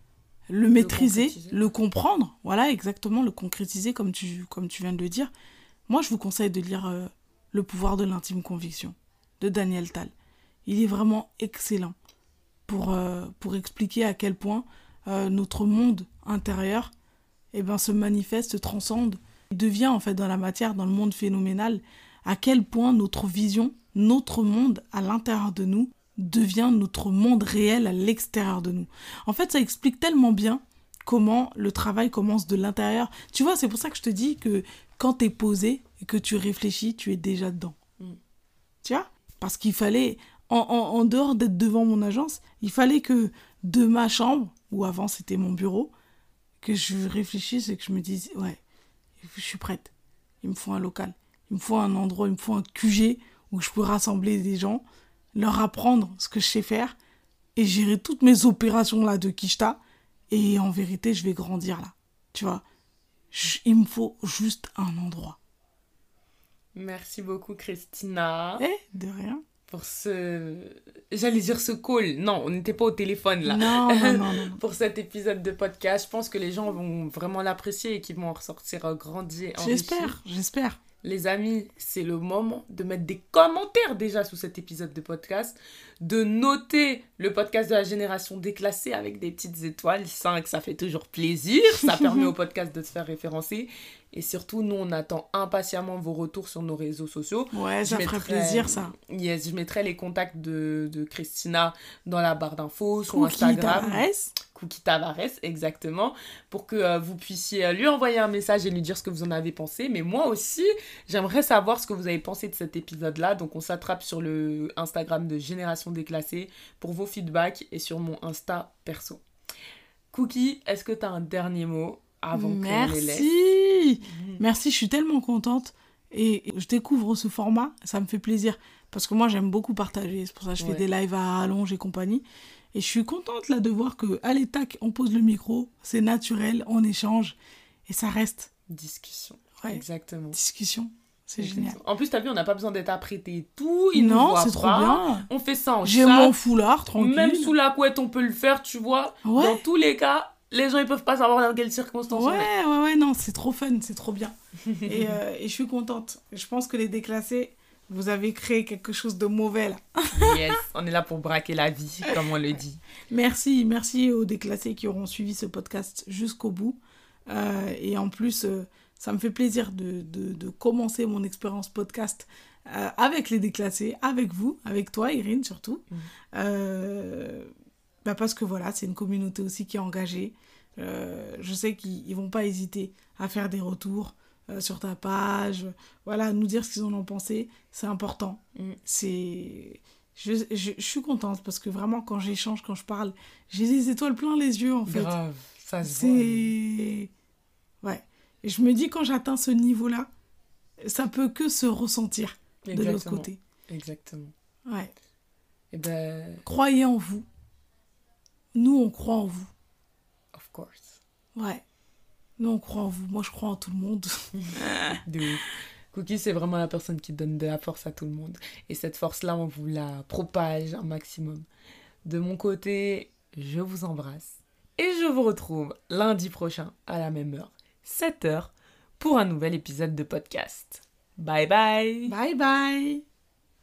le maîtriser, le, comprendre, voilà, exactement, le concrétiser comme tu, comme tu viens de le dire, moi, je vous conseille de lire euh, Le pouvoir de l'intime conviction de Daniel Tal. Il est vraiment excellent pour, pour expliquer à quel point notre monde intérieur eh ben, se manifeste, se transcende, devient en fait dans la matière, dans le monde phénoménal, à quel point notre vision, notre monde à l'intérieur de nous devient notre monde réel à l'extérieur de nous. En fait, ça explique tellement bien comment le travail commence de l'intérieur. Tu vois, c'est pour ça que je te dis que quand tu es posé et que tu réfléchis, tu es déjà dedans. Mm. Tu vois? Parce qu'il fallait, en, en dehors d'être devant mon agence, il fallait que de ma chambre, où avant c'était mon bureau, que je réfléchisse et que je me dise, ouais, je suis prête. Il me faut un local. Il me faut un endroit, il me faut un QG où je peux rassembler des gens, leur apprendre ce que je sais faire et gérer toutes mes opérations là de Kishta. Et en vérité, je vais grandir là. Tu vois, il me faut juste un endroit. Merci beaucoup, Christina. Eh, de rien. Pour ce. J'allais dire ce call. Non, on n'était pas au téléphone là. Non, non, non, pour cet épisode de podcast. Je pense que les gens vont vraiment l'apprécier et qu'ils vont en ressortir grandis. J'espère, j'espère. Les amis, c'est le moment de mettre des commentaires déjà sous cet épisode de podcast, de noter le podcast de la génération déclassée avec des petites étoiles, 5, ça fait toujours plaisir, ça permet au podcast de se faire référencer. Et surtout, nous, on attend impatiemment vos retours sur nos réseaux sociaux. Ouais, ça ferait plaisir, ça. Yes, je mettrai les contacts de, de Christina dans la barre d'infos, sur Instagram. Cookie Tavares, exactement, pour que euh, vous puissiez euh, lui envoyer un message et lui dire ce que vous en avez pensé. Mais moi aussi, j'aimerais savoir ce que vous avez pensé de cet épisode-là. Donc, on s'attrape sur le Instagram de Génération Déclassée pour vos feedbacks et sur mon Insta perso. Cookie, est-ce que tu as un dernier mot avant Merci. Mhm. Merci, je suis tellement contente. Et je découvre ce format, ça me fait plaisir. Parce que moi, j'aime beaucoup partager. C'est pour ça que je fais des lives à rallonge et compagnie. Et je suis contente là de voir que, allez, tac, on pose le micro, c'est naturel, on échange. Et ça reste. Discussion. Exactement. Discussion. C'est génial. En plus, t'as vu, on n'a pas besoin d'être apprêté et tout. non, c'est trop bien. On fait ça en J'ai mon foulard, tranquille. Même sous la couette, on peut le faire, tu vois. Dans tous les cas, les gens ils peuvent pas savoir dans quelles circonstances ouais, Ouais, ouais, non, c'est trop fun, c'est trop bien. et, euh, et, je suis contente. Je pense que les déclassés, vous avez créé quelque chose de mauvais là. yes, on est là pour braquer la vie, comme on le dit. Merci, merci aux déclassés qui auront suivi ce podcast jusqu'au bout. Euh, et en plus, euh, ça me fait plaisir de, de, de commencer mon expérience podcast avec les déclassés, avec vous, avec toi, Irine surtout. Mm. Bah parce que voilà, c'est une communauté aussi qui est engagée. Euh, je sais qu'ils vont pas hésiter à faire des retours euh, sur ta page, voilà, nous dire ce qu'ils en ont pensé, c'est important. Mm. C'est je, je, je, suis contente parce que vraiment quand j'échange, quand je parle, j'ai des étoiles plein les yeux en fait. Grave, ça se C'est ouais. Et je me dis quand j'atteins ce niveau-là, ça peut que se ressentir de l'autre côté. Exactement. Ouais. Et eh ben... Croyez en vous. Nous, on croit en vous. Of course. Ouais. Nous, on croit en vous. Moi, je crois en tout le monde. de Cookie, c'est vraiment la personne qui donne de la force à tout le monde. Et cette force-là, on vous la propage un maximum. De mon côté, je vous embrasse. Et je vous retrouve lundi prochain à la même heure, 7h, pour un nouvel épisode de podcast. Bye bye Bye bye